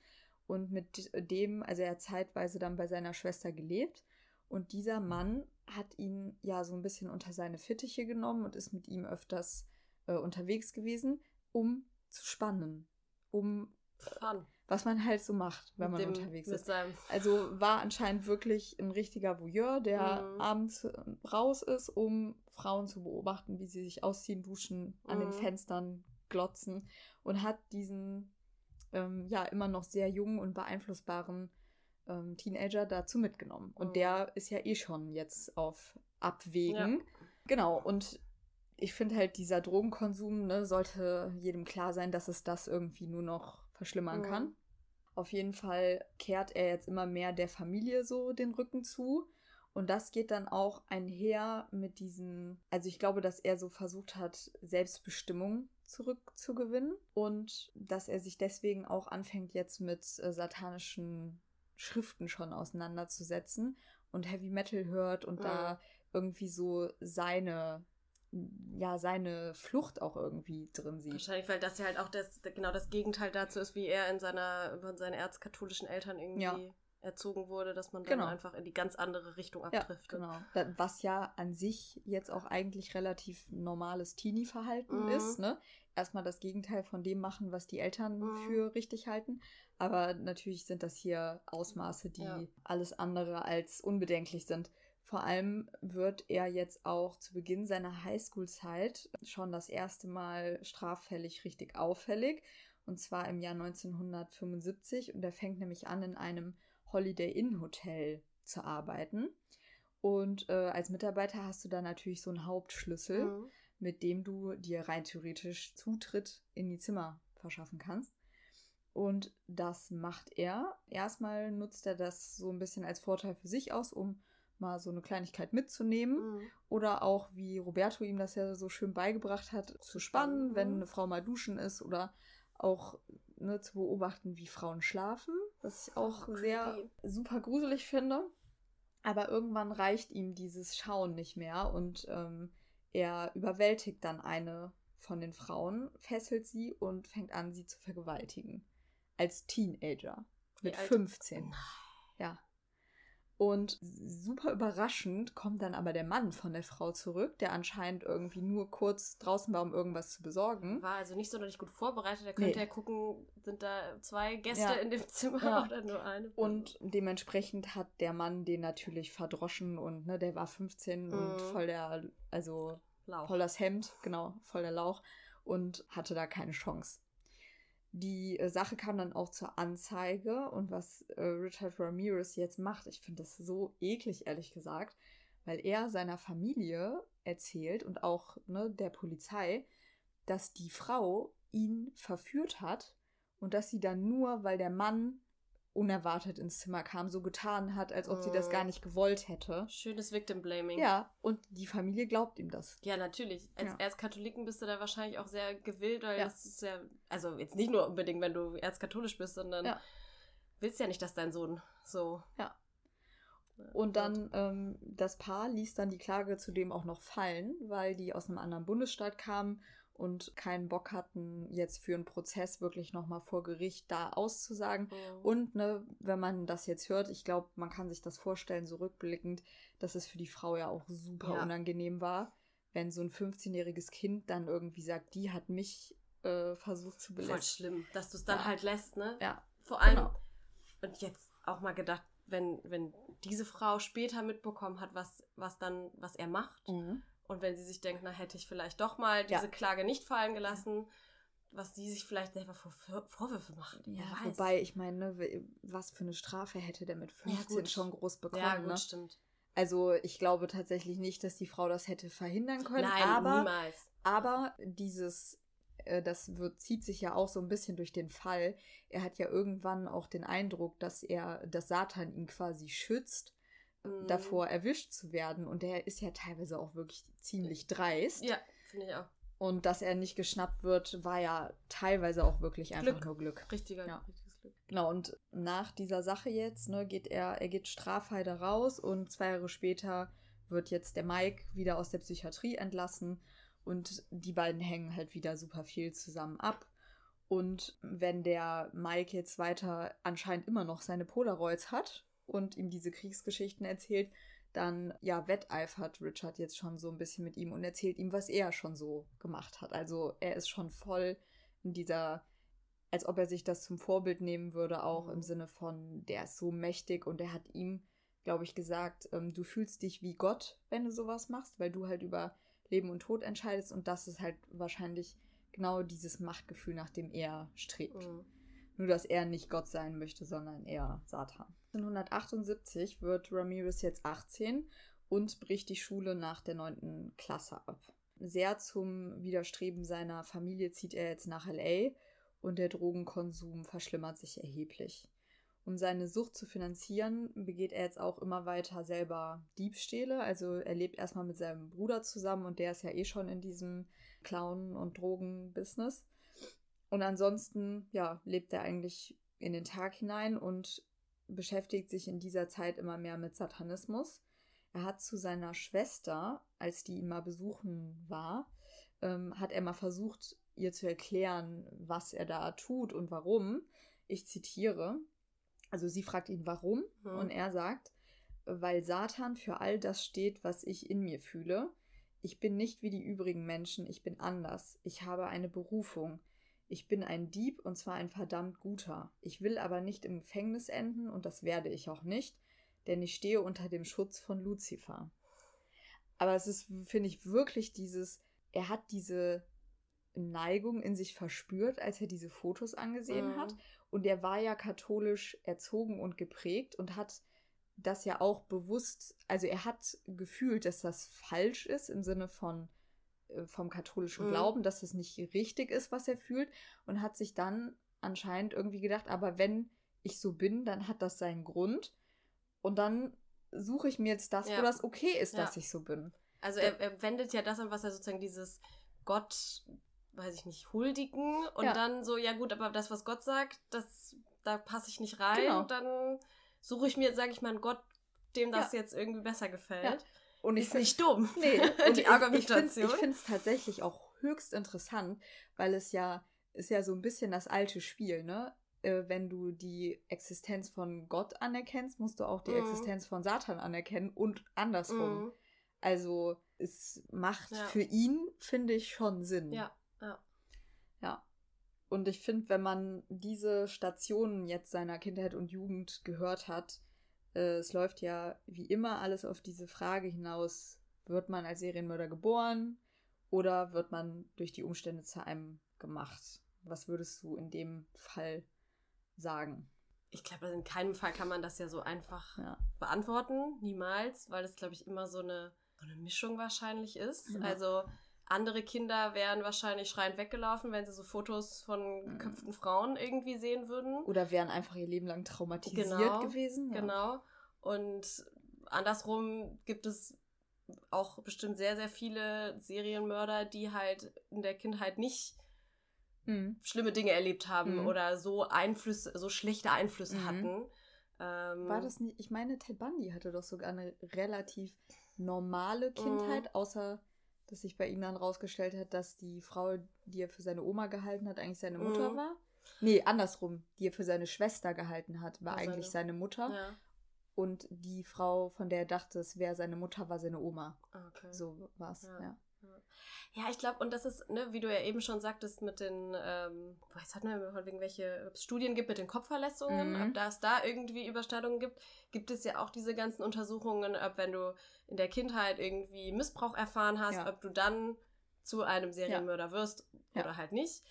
Und mit dem, also er hat zeitweise dann bei seiner Schwester gelebt. Und dieser Mann hat ihn ja so ein bisschen unter seine Fittiche genommen und ist mit ihm öfters äh, unterwegs gewesen, um zu spannen. Um. Fun. was man halt so macht, wenn man dem, unterwegs ist. Also war anscheinend wirklich ein richtiger Voyeur, der mhm. abends äh, raus ist, um Frauen zu beobachten, wie sie sich ausziehen, duschen, an den mhm. Fenstern glotzen und hat diesen ähm, ja immer noch sehr jungen und beeinflussbaren ähm, Teenager dazu mitgenommen. Und mhm. der ist ja eh schon jetzt auf Abwägen. Ja. Genau, und ich finde halt, dieser Drogenkonsum ne, sollte jedem klar sein, dass es das irgendwie nur noch verschlimmern mhm. kann. Auf jeden Fall kehrt er jetzt immer mehr der Familie so den Rücken zu. Und das geht dann auch einher mit diesem, also ich glaube, dass er so versucht hat, Selbstbestimmung zurückzugewinnen und dass er sich deswegen auch anfängt, jetzt mit äh, satanischen Schriften schon auseinanderzusetzen und Heavy Metal hört und mhm. da irgendwie so seine ja, seine Flucht auch irgendwie drin sieht. Wahrscheinlich, weil das ja halt auch das, genau das Gegenteil dazu ist, wie er in seiner, von seinen erzkatholischen Eltern irgendwie ja. Erzogen wurde, dass man dann genau. einfach in die ganz andere Richtung abtrifft. Ja, genau. Was ja an sich jetzt auch eigentlich relativ normales Teenie-Verhalten mhm. ist, ne? Erstmal das Gegenteil von dem machen, was die Eltern mhm. für richtig halten. Aber natürlich sind das hier Ausmaße, die ja. alles andere als unbedenklich sind. Vor allem wird er jetzt auch zu Beginn seiner Highschool-Zeit schon das erste Mal straffällig richtig auffällig. Und zwar im Jahr 1975. Und er fängt nämlich an, in einem Holiday Inn Hotel zu arbeiten. Und äh, als Mitarbeiter hast du da natürlich so einen Hauptschlüssel, mhm. mit dem du dir rein theoretisch Zutritt in die Zimmer verschaffen kannst. Und das macht er. Erstmal nutzt er das so ein bisschen als Vorteil für sich aus, um mal so eine Kleinigkeit mitzunehmen. Mhm. Oder auch, wie Roberto ihm das ja so schön beigebracht hat, zu spannen, mhm. wenn eine Frau mal duschen ist oder auch ne, zu beobachten, wie Frauen schlafen, was ich auch oh, sehr super gruselig finde. Aber irgendwann reicht ihm dieses Schauen nicht mehr und ähm, er überwältigt dann eine von den Frauen, fesselt sie und fängt an, sie zu vergewaltigen. Als Teenager. Mit 15. Ja. Und super überraschend kommt dann aber der Mann von der Frau zurück, der anscheinend irgendwie nur kurz draußen war, um irgendwas zu besorgen. War also nicht sonderlich gut vorbereitet. Er könnte nee. ja gucken, sind da zwei Gäste ja. in dem Zimmer ja. oder nur eine. Und dementsprechend hat der Mann den natürlich verdroschen und ne, der war 15 mhm. und voll der, also Lauch. voll das Hemd, genau, voll der Lauch und hatte da keine Chance. Die äh, Sache kam dann auch zur Anzeige und was äh, Richard Ramirez jetzt macht, ich finde das so eklig, ehrlich gesagt, weil er seiner Familie erzählt und auch ne, der Polizei, dass die Frau ihn verführt hat und dass sie dann nur, weil der Mann unerwartet ins Zimmer kam, so getan hat, als ob oh. sie das gar nicht gewollt hätte. Schönes Victim Blaming. Ja, und die Familie glaubt ihm das. Ja, natürlich. Als, ja. Erzkatholiken bist du da wahrscheinlich auch sehr gewillt, weil ja. das ist ja, also jetzt nicht nur unbedingt, wenn du erzkatholisch bist, sondern ja. willst ja nicht, dass dein Sohn so. Ja. Und dann, ähm, das Paar ließ dann die Klage zudem auch noch fallen, weil die aus einem anderen Bundesstaat kamen und keinen Bock hatten, jetzt für einen Prozess wirklich nochmal vor Gericht da auszusagen. Mhm. Und ne, wenn man das jetzt hört, ich glaube, man kann sich das vorstellen, so rückblickend, dass es für die Frau ja auch super ja. unangenehm war, wenn so ein 15-jähriges Kind dann irgendwie sagt, die hat mich äh, versucht zu belästigen. Voll schlimm, dass du es dann ja. halt lässt, ne? Ja. Vor allem, genau. und jetzt auch mal gedacht, wenn, wenn diese Frau später mitbekommen hat, was, was dann, was er macht, mhm und wenn sie sich denkt, na, hätte ich vielleicht doch mal diese ja. Klage nicht fallen gelassen, was sie sich vielleicht selber vor Vorwürfe macht. Ja, wobei, ich meine, ne, was für eine Strafe hätte der mit 15 ja, schon groß bekommen? Ja, gut, ne? stimmt. Also ich glaube tatsächlich nicht, dass die Frau das hätte verhindern können. Nein, aber, niemals. Aber dieses, äh, das wird, zieht sich ja auch so ein bisschen durch den Fall. Er hat ja irgendwann auch den Eindruck, dass er, dass Satan ihn quasi schützt mhm. davor erwischt zu werden. Und der ist ja teilweise auch wirklich ziemlich dreist. Ja, finde ich auch. Und dass er nicht geschnappt wird, war ja teilweise auch wirklich einfach Glück. nur Glück. Richtiger, ja. richtiges Glück. Genau, und nach dieser Sache jetzt, ne, geht er, er geht straffrei da raus und zwei Jahre später wird jetzt der Mike wieder aus der Psychiatrie entlassen und die beiden hängen halt wieder super viel zusammen ab. Und wenn der Mike jetzt weiter anscheinend immer noch seine Polaroids hat und ihm diese Kriegsgeschichten erzählt, dann ja wetteifert Richard jetzt schon so ein bisschen mit ihm und erzählt ihm, was er schon so gemacht hat. Also er ist schon voll in dieser als ob er sich das zum Vorbild nehmen würde, auch Mhm. im Sinne von, der ist so mächtig und er hat ihm, glaube ich, gesagt, ähm, du fühlst dich wie Gott, wenn du sowas machst, weil du halt über Leben und Tod entscheidest und das ist halt wahrscheinlich genau dieses Machtgefühl, nach dem er strebt. Mhm. Nur, dass er nicht Gott sein möchte, sondern eher Satan. 1978 wird Ramirez jetzt 18 und bricht die Schule nach der 9. Klasse ab. Sehr zum Widerstreben seiner Familie zieht er jetzt nach LA und der Drogenkonsum verschlimmert sich erheblich. Um seine Sucht zu finanzieren, begeht er jetzt auch immer weiter selber Diebstähle. Also er lebt erstmal mit seinem Bruder zusammen und der ist ja eh schon in diesem Clown- und Drogen-Business. Und ansonsten, ja, lebt er eigentlich in den Tag hinein und beschäftigt sich in dieser Zeit immer mehr mit Satanismus. Er hat zu seiner Schwester, als die ihn mal besuchen war, ähm, hat er mal versucht, ihr zu erklären, was er da tut und warum. Ich zitiere. Also sie fragt ihn, warum? Mhm. Und er sagt, weil Satan für all das steht, was ich in mir fühle. Ich bin nicht wie die übrigen Menschen, ich bin anders. Ich habe eine Berufung. Ich bin ein Dieb und zwar ein verdammt guter. Ich will aber nicht im Gefängnis enden und das werde ich auch nicht, denn ich stehe unter dem Schutz von Luzifer. Aber es ist, finde ich, wirklich dieses, er hat diese Neigung in sich verspürt, als er diese Fotos angesehen Mhm. hat. Und er war ja katholisch erzogen und geprägt und hat das ja auch bewusst, also er hat gefühlt, dass das falsch ist im Sinne von vom katholischen Mhm. Glauben, dass es nicht richtig ist, was er fühlt und hat sich dann anscheinend irgendwie gedacht, aber wenn ich so bin, dann hat das seinen Grund und dann suche ich mir jetzt das, Ja. wo das okay ist, Ja. dass ich so bin. Also er, er wendet ja das an, was er sozusagen dieses Gott, weiß ich nicht, huldigen und Ja. dann so, ja gut, aber das, was Gott sagt, das, da passe ich nicht rein. Genau. Dann suche ich mir, sage ich mal, einen Gott, dem das Ja. jetzt irgendwie besser gefällt. Und Ist find- nicht dumm. Nee, und die ich- Argumentation. Ich finde es tatsächlich auch höchst interessant, weil es ja ist ja so ein bisschen das alte Spiel, ne? Äh, wenn du die Existenz von Gott anerkennst, musst du auch die Mhm. Existenz von Satan anerkennen und andersrum. Mhm. Also es macht Ja. für ihn, finde ich, schon Sinn. Ja, ja. Ja. Und ich finde, wenn man diese Stationen jetzt seiner Kindheit und Jugend gehört hat, äh, es läuft ja wie immer alles auf diese Frage hinaus, wird man als Serienmörder geboren oder wird man durch die Umstände zu einem gemacht? Was würdest du in dem Fall sagen? Ich glaube, in keinem Fall kann man das ja so einfach Ja. beantworten. Niemals, weil das, glaube ich, immer so eine, so eine Mischung wahrscheinlich ist. Ja. Also andere Kinder wären wahrscheinlich schreiend weggelaufen, wenn sie so Fotos von Mhm. geköpften Frauen irgendwie sehen würden. Oder wären einfach ihr Leben lang traumatisiert Genau, gewesen? Ja. Genau. Und andersrum gibt es auch bestimmt sehr, sehr viele Serienmörder, die halt in der Kindheit nicht Mhm. schlimme Dinge erlebt haben Mhm. oder so Einflüsse, so schlechte Einflüsse Mhm. hatten. Ähm, War das nicht, ich meine, Ted Bundy hatte doch sogar eine relativ normale Kindheit, außer dass sich bei ihm dann rausgestellt hat, dass die Frau, die er für seine Oma gehalten hat, eigentlich seine Mutter Mhm. war. Nee, andersrum. Die er für seine Schwester gehalten hat, war War eigentlich seine- seine Mutter. Ja. Und die Frau, von der er dachte, es wäre seine Mutter, war seine Oma. Ah, Okay. So war es, Ja. ja. Ja, ich glaube, und das ist, ne, wie du ja eben schon sagtest, mit den, ähm, boah, jetzt hatten wir von wegen welche Studien gibt mit den Kopfverletzungen, Mhm. ob da es da irgendwie Überschneidungen gibt, gibt es ja auch diese ganzen Untersuchungen, ob wenn du in der Kindheit irgendwie Missbrauch erfahren hast, Ja. ob du dann zu einem Serienmörder wirst Ja. oder halt nicht.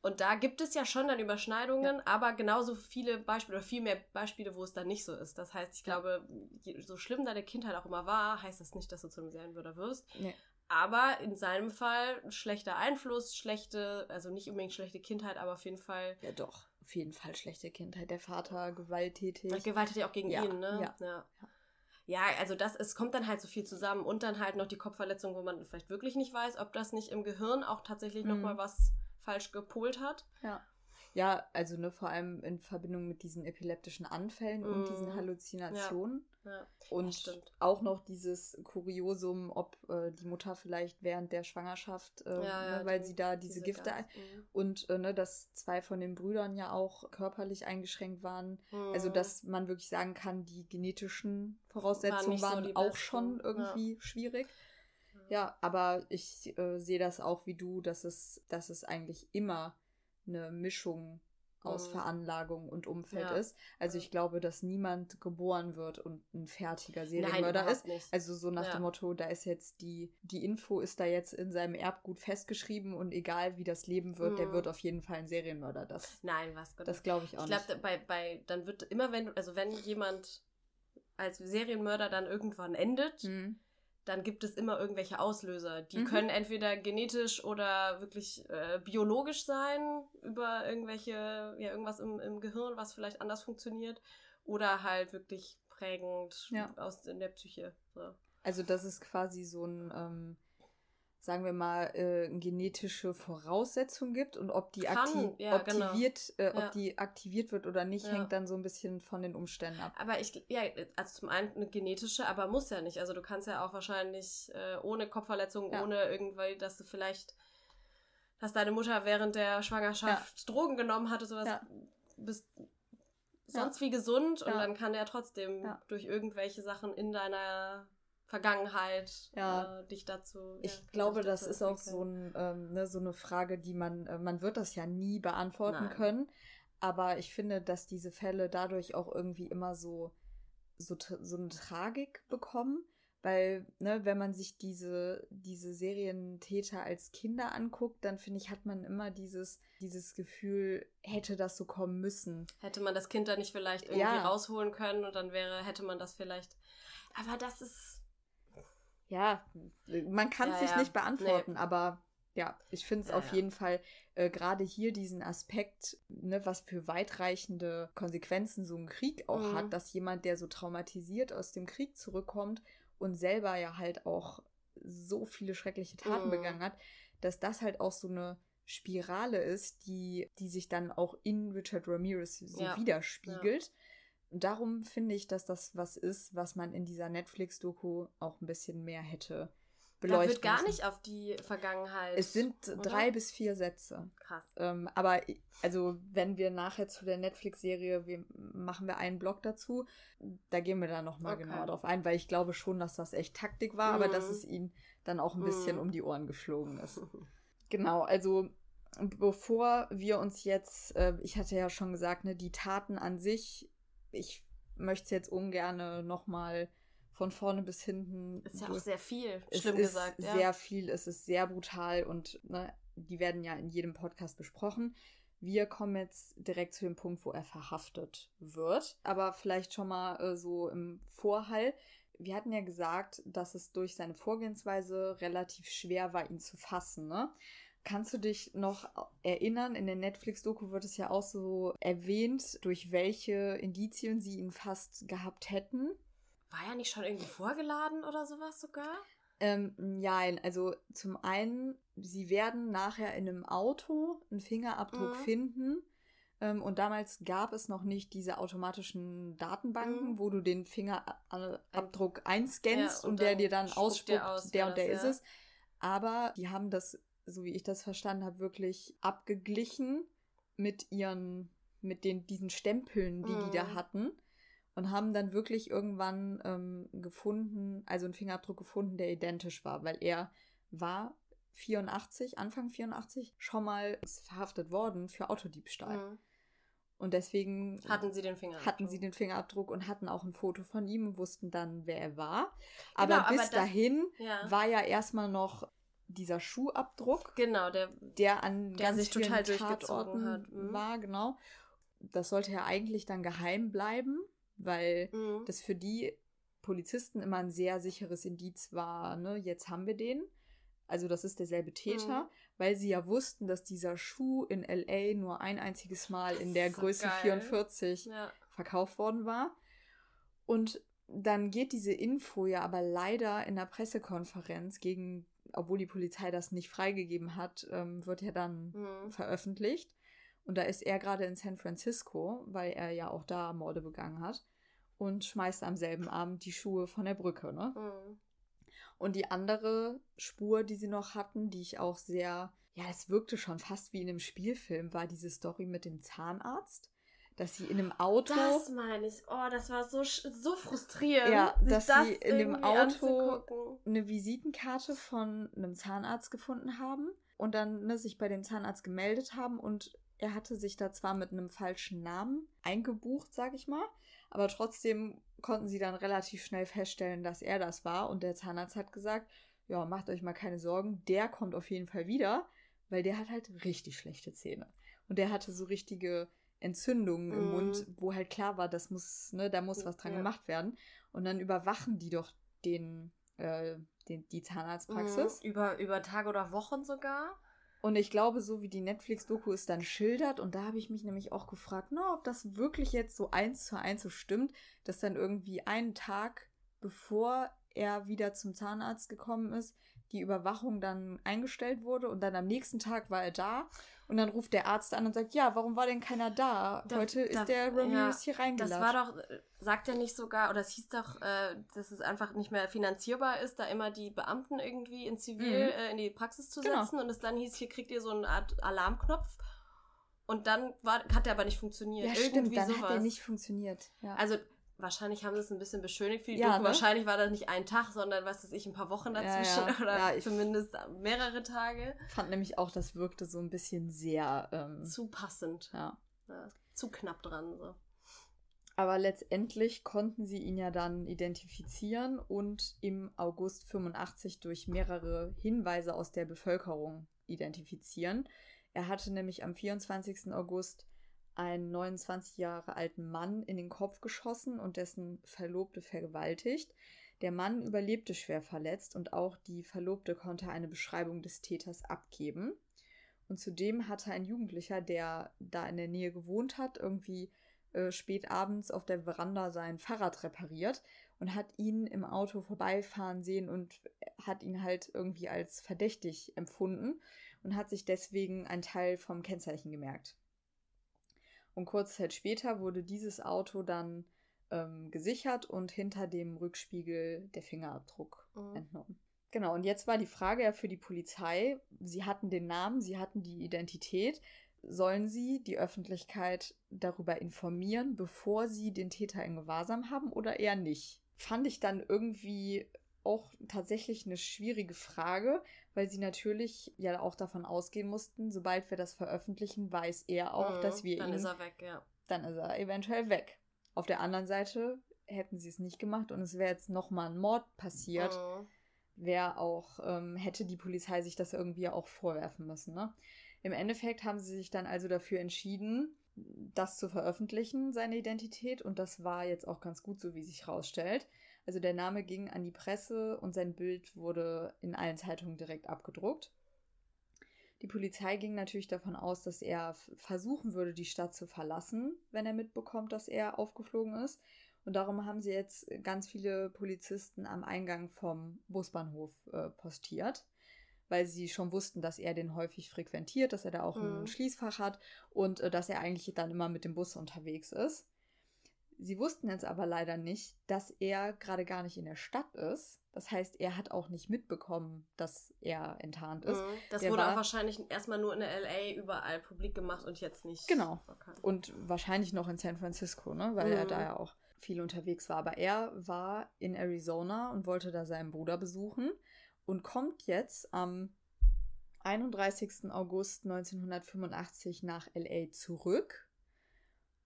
Und da gibt es ja schon dann Überschneidungen, aber genauso viele Beispiele oder viel mehr Beispiele, wo es dann nicht so ist. Das heißt, ich Ja. glaube, je- so schlimm deine Kindheit auch immer war, heißt das nicht, dass du zu einem Serienmörder wirst. Nee. Aber in seinem Fall schlechter Einfluss, schlechte, also nicht unbedingt schlechte Kindheit, aber auf jeden Fall Ja, doch. Auf jeden Fall schlechte Kindheit. Der Vater gewalttätig. Ja auch gegen Ja, ihn, ne? ja, ja. Ja, also das, es kommt dann halt so viel zusammen und dann halt noch die Kopfverletzung, wo man vielleicht wirklich nicht weiß, ob das nicht im Gehirn auch tatsächlich Mhm. nochmal was falsch gepolt hat. Ja. Ja, also ne, vor allem in Verbindung mit diesen epileptischen Anfällen und diesen Mhm. Halluzinationen. Ja. Und stimmt. auch noch dieses Kuriosum, ob äh, die Mutter vielleicht während der Schwangerschaft, äh, Ja, ja, ne, weil die- sie da diese, Gifte Gas- ein und äh, ne, dass zwei von den Brüdern ja auch körperlich eingeschränkt waren. Mhm. Also dass man wirklich sagen kann, die genetischen Voraussetzungen so waren die auch besten, schon ja. irgendwie schwierig. Ja, aber ich äh, sehe das auch wie du, dass es, dass es eigentlich immer eine Mischung aus mhm. Veranlagung und Umfeld ja. ist. Also ich glaube, dass niemand geboren wird und ein fertiger Serienmörder ist. Nicht. Also so nach ja. dem Motto, da ist jetzt die, die Info ist da jetzt in seinem Erbgut festgeschrieben und egal wie das Leben wird, mhm. der wird auf jeden Fall ein Serienmörder. Das, Nein, was Gott. Das glaube ich auch ich glaub, nicht. Bei, bei, dann wird immer, wenn also wenn jemand als Serienmörder dann irgendwann endet, mhm dann gibt es immer irgendwelche Auslöser. Die mhm. können entweder genetisch oder wirklich äh, biologisch sein, über irgendwelche, ja, irgendwas im, im Gehirn, was vielleicht anders funktioniert, oder halt wirklich prägend ja. aus in der Psyche. So. Also das ist quasi so ein ähm, sagen wir mal, äh, genetische Voraussetzung gibt und ob die, Kann, ja, aktiviert, genau. äh, ob ja. die aktiviert wird oder nicht, ja. hängt dann so ein bisschen von den Umständen ab. Aber ich, ja, also zum einen eine genetische, aber muss ja nicht. Also du kannst ja auch wahrscheinlich äh, ohne Kopfverletzung, ohne irgendwie, dass du vielleicht, dass deine Mutter während der Schwangerschaft Drogen genommen hatte, sowas, bist sonst wie gesund und dann kann der trotzdem durch irgendwelche Sachen in deiner Vergangenheit ja. äh, dich dazu. Ich ja, glaube, das ist auch so, ein, ähm, ne, so eine Frage, die man, äh, man wird das ja nie beantworten Nein. können. Aber ich finde, dass diese Fälle dadurch auch irgendwie immer so, so, so eine Tragik bekommen. Weil, ne, wenn man sich diese, diese Serientäter als Kinder anguckt, dann finde ich, hat man immer dieses, dieses Gefühl, hätte das so kommen müssen. Hätte man das Kind da nicht vielleicht irgendwie ja. rausholen können und dann wäre, hätte man das vielleicht. Aber das ist ja, man kann es ja, sich ja. nicht beantworten, nee. aber ja, ich finde es ja, auf jeden Fall äh, gerade hier diesen Aspekt, ne, was für weitreichende Konsequenzen so ein Krieg auch mhm. hat, dass jemand, der so traumatisiert aus dem Krieg zurückkommt und selber ja halt auch so viele schreckliche Taten mhm. begangen hat, dass das halt auch so eine Spirale ist, die, die sich dann auch in Richard Ramirez so widerspiegelt. Und darum finde ich, dass das was ist, was man in dieser Netflix-Doku auch ein bisschen mehr hätte beleuchten Da wird gar nicht auf die Vergangenheit. Es sind oder? drei bis vier Sätze. Krass. Ähm, aber also, wenn wir nachher zu der Netflix-Serie, machen wir einen Blog dazu, da gehen wir da nochmal okay. genauer drauf ein, weil ich glaube schon, dass das echt Taktik war, mhm. aber dass mhm. es ihnen dann auch ein bisschen mhm. um die Ohren geflogen ist. genau, also bevor wir uns jetzt, äh, ich hatte ja schon gesagt, ne, die Taten an sich ich möchte es jetzt ungern nochmal von vorne bis hinten. Ist ja auch sehr viel, schlimm es gesagt. Ist ja. Sehr viel, es ist sehr brutal und ne, die werden ja in jedem Podcast besprochen. Wir kommen jetzt direkt zu dem Punkt, wo er verhaftet wird. Aber vielleicht schon mal äh, so im Vorhall. Wir hatten ja gesagt, dass es durch seine Vorgehensweise relativ schwer war, ihn zu fassen. Ne? Kannst du dich noch erinnern, in der Netflix-Doku wird es ja auch so erwähnt, durch welche Indizien sie ihn fast gehabt hätten? War er nicht schon irgendwie vorgeladen oder sowas sogar? Ähm, nein, also zum einen, sie werden nachher in einem Auto einen Fingerabdruck mhm. finden. Ähm, und damals gab es noch nicht diese automatischen Datenbanken, mhm. wo du den Fingerabdruck einscannst ja, und, und der dir dann ausspuckt, aus, der und der das, ist ja. es. Aber die haben das so wie ich das verstanden habe, wirklich abgeglichen mit ihren, mit den, diesen Stempeln, die mm. die da mhm. hatten. Und haben dann wirklich irgendwann ähm, gefunden, also einen Fingerabdruck gefunden, der identisch war, weil er war 84, Anfang 84, schon mal verhaftet worden für Autodiebstahl. Mm. Und deswegen hatten sie den Fingerabdruck. Hatten sie den Fingerabdruck und hatten auch ein Foto von ihm und wussten dann, wer er war. Aber genau, bis aber das, dahin ja. war ja erstmal noch dieser Schuhabdruck. Genau, der, der an der ganz sich total Tatorten hat. Mhm. war, genau. Das sollte ja eigentlich dann geheim bleiben, weil mhm. das für die Polizisten immer ein sehr sicheres Indiz war, ne, jetzt haben wir den. Also das ist derselbe Täter, mhm. weil sie ja wussten, dass dieser Schuh in LA nur ein einziges Mal in der Größe geil. 44 ja. verkauft worden war. Und dann geht diese Info ja aber leider in der Pressekonferenz gegen obwohl die Polizei das nicht freigegeben hat, ähm, wird ja dann mhm. veröffentlicht. Und da ist er gerade in San Francisco, weil er ja auch da Morde begangen hat. Und schmeißt am selben Abend die Schuhe von der Brücke, ne? Mhm. Und die andere Spur, die sie noch hatten, die ich auch sehr, ja, es wirkte schon fast wie in einem Spielfilm, war diese Story mit dem Zahnarzt dass sie in einem Auto. Das meine ich. Oh, das war so, so frustrierend. Ja, dass das sie in dem Auto eine Visitenkarte von einem Zahnarzt gefunden haben und dann ne, sich bei dem Zahnarzt gemeldet haben und Er hatte sich da zwar mit einem falschen Namen eingebucht, sag ich mal, aber trotzdem konnten sie dann relativ schnell feststellen, dass er das war. Und der Zahnarzt hat gesagt, ja, macht euch mal keine Sorgen, der kommt auf jeden Fall wieder, weil der hat halt richtig schlechte Zähne. Und der hatte so richtige Entzündungen im mm. Mund, wo halt klar war, das muss, ne, da muss was dran ja. gemacht werden. Und dann überwachen die doch den, äh, den die Zahnarztpraxis. Mm. Über, über Tage oder Wochen sogar. Und ich glaube, so wie die Netflix-Doku es dann schildert, und da habe ich mich nämlich auch gefragt, na, ob das wirklich jetzt so eins zu eins so stimmt, dass dann irgendwie einen Tag bevor er wieder zum Zahnarzt gekommen ist, die Überwachung dann eingestellt wurde und dann am nächsten Tag war er da und dann ruft der Arzt an und sagt, ja, warum war denn keiner da? da Heute da, ist der Ramirez ja, hier reingelassen. Das war doch, sagt er nicht sogar, oder es hieß doch, äh, dass es einfach nicht mehr finanzierbar ist, da immer die Beamten irgendwie in Zivil mhm. äh, in die Praxis zu genau. setzen genau. und es dann hieß, hier kriegt ihr so eine Art Alarmknopf. Und dann war, hat der aber nicht funktioniert. Ja, Irgendwie stimmt, dann sowas. hat der nicht funktioniert. Ja. Also wahrscheinlich haben sie es ein bisschen beschönigt für die ja, Doku. Ne? Wahrscheinlich war das nicht ein Tag, sondern was weiß ich, ein paar Wochen dazwischen ja, ja. oder zumindest mehrere Tage. Fand nämlich auch, das wirkte so ein bisschen sehr ähm, zu passend. Ja. Zu knapp dran. So. Aber letztendlich konnten sie ihn ja dann identifizieren und im August 85 durch mehrere Hinweise aus der Bevölkerung identifizieren. Er hatte nämlich am 24. August einen 29 Jahre alten Mann in den Kopf geschossen und dessen Verlobte vergewaltigt. Der Mann überlebte schwer verletzt und auch die Verlobte konnte eine Beschreibung des Täters abgeben. Und zudem hatte ein Jugendlicher, der da in der Nähe gewohnt hat, irgendwie äh, spät abends auf der Veranda sein Fahrrad repariert und hat ihn im Auto vorbeifahren sehen und hat ihn halt irgendwie als verdächtig empfunden und hat sich deswegen ein Teil vom Kennzeichen gemerkt. Und kurze Zeit später wurde dieses Auto dann ähm, gesichert und hinter dem Rückspiegel der Fingerabdruck mhm. entnommen. Genau, und jetzt war die Frage ja für die Polizei, sie hatten den Namen, sie hatten die Identität, sollen sie die Öffentlichkeit darüber informieren, bevor sie den Täter in Gewahrsam haben oder eher nicht? Fand ich dann irgendwie auch tatsächlich eine schwierige Frage, weil sie natürlich ja auch davon ausgehen mussten, sobald wir das veröffentlichen, weiß er auch, mhm, dass wir dann ihn. Dann ist er weg, ja. Dann ist er eventuell weg. Auf der anderen Seite hätten sie es nicht gemacht und es wäre jetzt nochmal ein Mord passiert, mhm. wäre auch, ähm, hätte die Polizei sich das irgendwie auch vorwerfen müssen. Ne? Im Endeffekt haben sie sich dann also dafür entschieden, das zu veröffentlichen, seine Identität, und das war jetzt auch ganz gut so, wie sich herausstellt. Also der Name ging an die Presse und sein Bild wurde in allen Zeitungen direkt abgedruckt. Die Polizei ging natürlich davon aus, dass er versuchen würde, die Stadt zu verlassen, wenn er mitbekommt, dass er aufgeflogen ist. Und darum haben sie jetzt ganz viele Polizisten am Eingang vom Busbahnhof äh, postiert, weil sie schon wussten, dass er den häufig frequentiert, dass er da auch mhm. ein Schließfach hat und äh, dass er eigentlich dann immer mit dem Bus unterwegs ist. Sie wussten jetzt aber leider nicht, dass er gerade gar nicht in der Stadt ist. Das heißt, er hat auch nicht mitbekommen, dass er enttarnt ist. Mhm. Das der wurde war, auch wahrscheinlich erstmal nur in der LA überall publik gemacht und jetzt nicht. Genau. Okay. Und wahrscheinlich noch in San Francisco, ne? weil mhm. er da ja auch viel unterwegs war. Aber er war in Arizona und wollte da seinen Bruder besuchen und kommt jetzt am 31. August 1985 nach LA zurück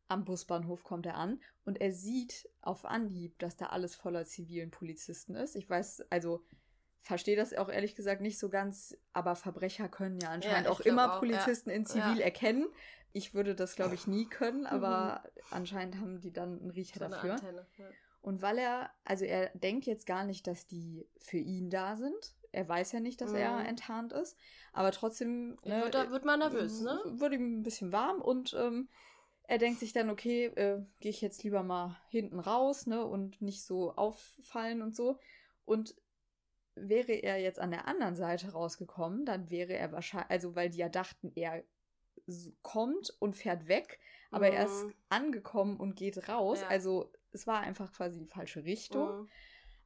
am Busbahnhof kommt er an und er sieht auf Anhieb, dass da alles voller zivilen Polizisten ist. Ich weiß, also verstehe das auch ehrlich gesagt nicht so ganz, aber Verbrecher können ja anscheinend ja, auch immer auch, Polizisten ja. in Zivil ja. erkennen. Ich würde das, glaube ich, nie können, aber mhm. anscheinend haben die dann einen Riecher so dafür. Antenne, und weil er, also er denkt jetzt gar nicht, dass die für ihn da sind. Er weiß ja nicht, dass mhm. er enttarnt ist. Aber trotzdem. Ne, wird, wird man nervös, ne? Wird ihm ein bisschen warm und ähm, er denkt sich dann, okay, äh, gehe ich jetzt lieber mal hinten raus, ne, und nicht so auffallen und so. Und wäre er jetzt an der anderen Seite rausgekommen, dann wäre er wahrscheinlich, also weil die ja dachten, er kommt und fährt weg, aber mhm. er ist mhm. angekommen und geht raus. Ja. Also es war einfach quasi die falsche Richtung. Mhm.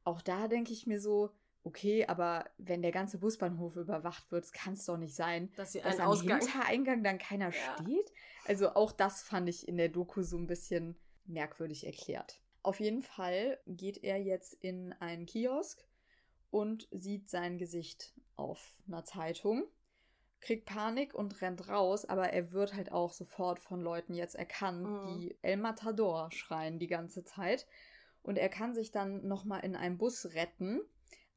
Auch da denke ich mir so, okay, aber wenn der ganze Busbahnhof überwacht wird, kann es doch nicht sein, dass, dass am Ausgang. Hintereingang dann keiner ja. steht. Also auch das fand ich in der Doku so ein bisschen merkwürdig erklärt. Auf jeden Fall geht er jetzt in einen Kiosk und sieht sein Gesicht auf einer Zeitung. kriegt Panik und rennt raus, aber er wird halt auch sofort von Leuten jetzt erkannt, mhm. die El Matador schreien die ganze Zeit. Und er kann sich dann nochmal in einen Bus retten,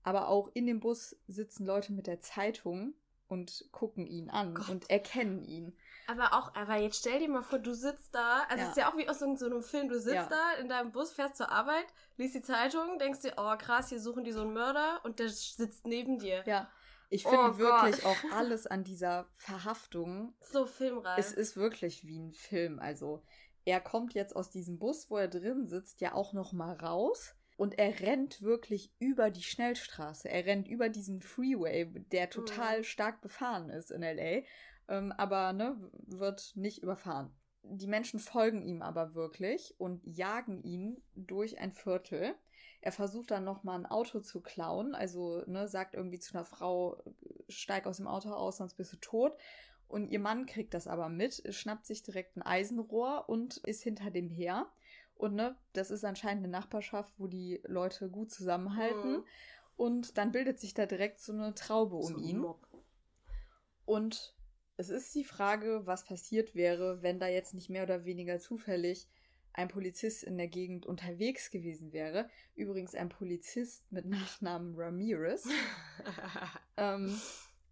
aber auch in dem Bus sitzen Leute mit der Zeitung und gucken ihn an Gott. und erkennen ihn. Aber auch, aber jetzt stell dir mal vor, du sitzt da, also ja. es ist ja auch wie aus so einem Film, du sitzt ja. da in deinem Bus, fährst zur Arbeit, liest die Zeitung, denkst dir, oh krass, hier suchen die so einen Mörder und der sitzt neben dir. Ja. Ich finde oh wirklich auch alles an dieser Verhaftung. So filmreif. Es ist wirklich wie ein Film. Also, er kommt jetzt aus diesem Bus, wo er drin sitzt, ja auch noch mal raus. Und er rennt wirklich über die Schnellstraße. Er rennt über diesen Freeway, der total mhm. stark befahren ist in LA. Ähm, aber ne, wird nicht überfahren. Die Menschen folgen ihm aber wirklich und jagen ihn durch ein Viertel. Er versucht dann nochmal ein Auto zu klauen, also ne, sagt irgendwie zu einer Frau, steig aus dem Auto aus, sonst bist du tot. Und ihr Mann kriegt das aber mit, schnappt sich direkt ein Eisenrohr und ist hinter dem her. Und ne, das ist anscheinend eine Nachbarschaft, wo die Leute gut zusammenhalten. Mhm. Und dann bildet sich da direkt so eine Traube um so ihn. Mob. Und es ist die Frage, was passiert wäre, wenn da jetzt nicht mehr oder weniger zufällig ein Polizist in der Gegend unterwegs gewesen wäre. Übrigens ein Polizist mit Nachnamen Ramirez. ähm,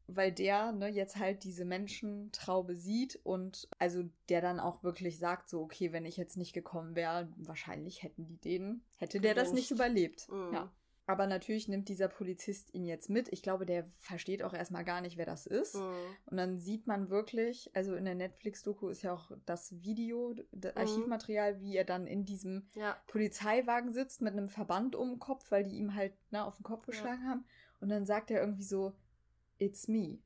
weil der ne, jetzt halt diese Menschentraube sieht und also der dann auch wirklich sagt, so, okay, wenn ich jetzt nicht gekommen wäre, wahrscheinlich hätten die den, hätte der das nicht überlebt. Mhm. Ja. Aber natürlich nimmt dieser Polizist ihn jetzt mit. Ich glaube, der versteht auch erstmal gar nicht, wer das ist. Mhm. Und dann sieht man wirklich, also in der Netflix-Doku ist ja auch das Video, das mhm. Archivmaterial, wie er dann in diesem ja. Polizeiwagen sitzt mit einem Verband um den Kopf, weil die ihm halt ne, auf den Kopf geschlagen ja. haben. Und dann sagt er irgendwie so, it's me.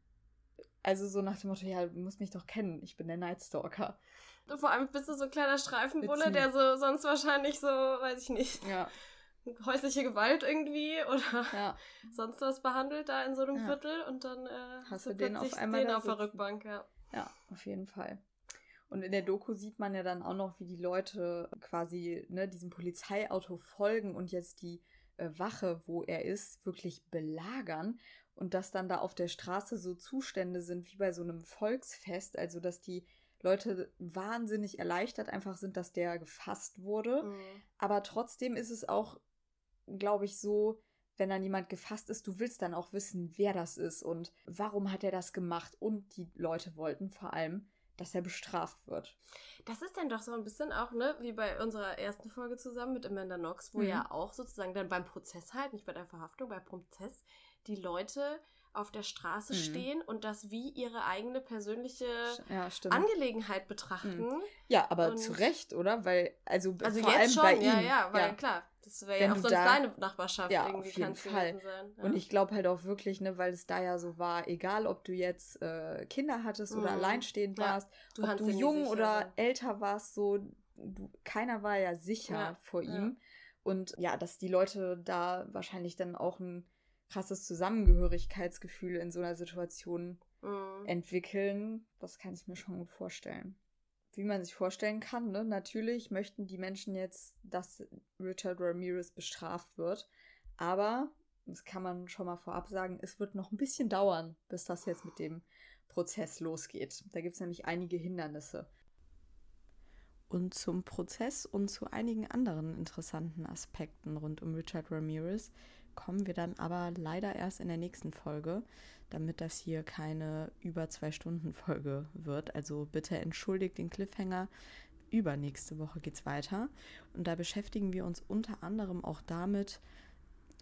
Also so nach dem Motto, ja, du musst mich doch kennen, ich bin der Nightstalker. Vor allem bist du so ein kleiner Streifenbulle, der so sonst wahrscheinlich so, weiß ich nicht. Ja häusliche Gewalt irgendwie oder ja. sonst was behandelt da in so einem ja. Viertel und dann äh, hast du den auf einmal den auf der Rückbank, ja. Ja, auf jeden Fall. Und in der Doku sieht man ja dann auch noch, wie die Leute quasi ne, diesem Polizeiauto folgen und jetzt die äh, Wache, wo er ist, wirklich belagern und dass dann da auf der Straße so Zustände sind wie bei so einem Volksfest, also dass die Leute wahnsinnig erleichtert einfach sind, dass der gefasst wurde. Mhm. Aber trotzdem ist es auch glaube ich, so, wenn dann jemand gefasst ist, du willst dann auch wissen, wer das ist und warum hat er das gemacht. Und die Leute wollten vor allem, dass er bestraft wird. Das ist dann doch so ein bisschen auch, ne, wie bei unserer ersten Folge zusammen mit Amanda Knox, wo mhm. ja auch sozusagen dann beim Prozess halt, nicht bei der Verhaftung, beim Prozess, die Leute auf der Straße mhm. stehen und das wie ihre eigene persönliche ja, Angelegenheit betrachten. Mhm. Ja, aber zu Recht, oder? Weil, also, also vor allem schon, bei ihm. Ja, ja, weil ja. klar, das wäre ja auch sonst da, deine Nachbarschaft ja, irgendwie auf jeden Fall. sein. Ja. Und ich glaube halt auch wirklich, ne, weil es da ja so war, egal ob du jetzt äh, Kinder hattest oder mhm. alleinstehend warst, du ob du jung oder sein. älter warst, so, du, keiner war ja sicher vor ihm. Und ja, dass die Leute da wahrscheinlich dann auch ein krasses Zusammengehörigkeitsgefühl in so einer Situation mhm. entwickeln. Das kann ich mir schon gut vorstellen. Wie man sich vorstellen kann, ne? natürlich möchten die Menschen jetzt, dass Richard Ramirez bestraft wird. Aber, das kann man schon mal vorab sagen, es wird noch ein bisschen dauern, bis das jetzt mit dem Prozess losgeht. Da gibt es nämlich einige Hindernisse. Und zum Prozess und zu einigen anderen interessanten Aspekten rund um Richard Ramirez kommen wir dann aber leider erst in der nächsten Folge, damit das hier keine über zwei Stunden Folge wird. Also bitte entschuldigt den Cliffhanger. Übernächste Woche geht's weiter. Und da beschäftigen wir uns unter anderem auch damit,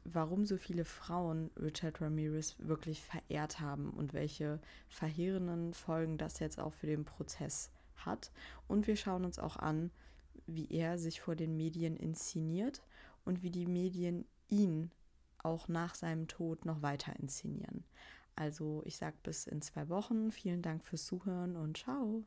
warum so viele Frauen Richard Ramirez wirklich verehrt haben und welche verheerenden Folgen das jetzt auch für den Prozess hat. Und wir schauen uns auch an, wie er sich vor den Medien inszeniert und wie die Medien ihn auch nach seinem Tod noch weiter inszenieren. Also ich sage bis in zwei Wochen. Vielen Dank fürs Zuhören und ciao.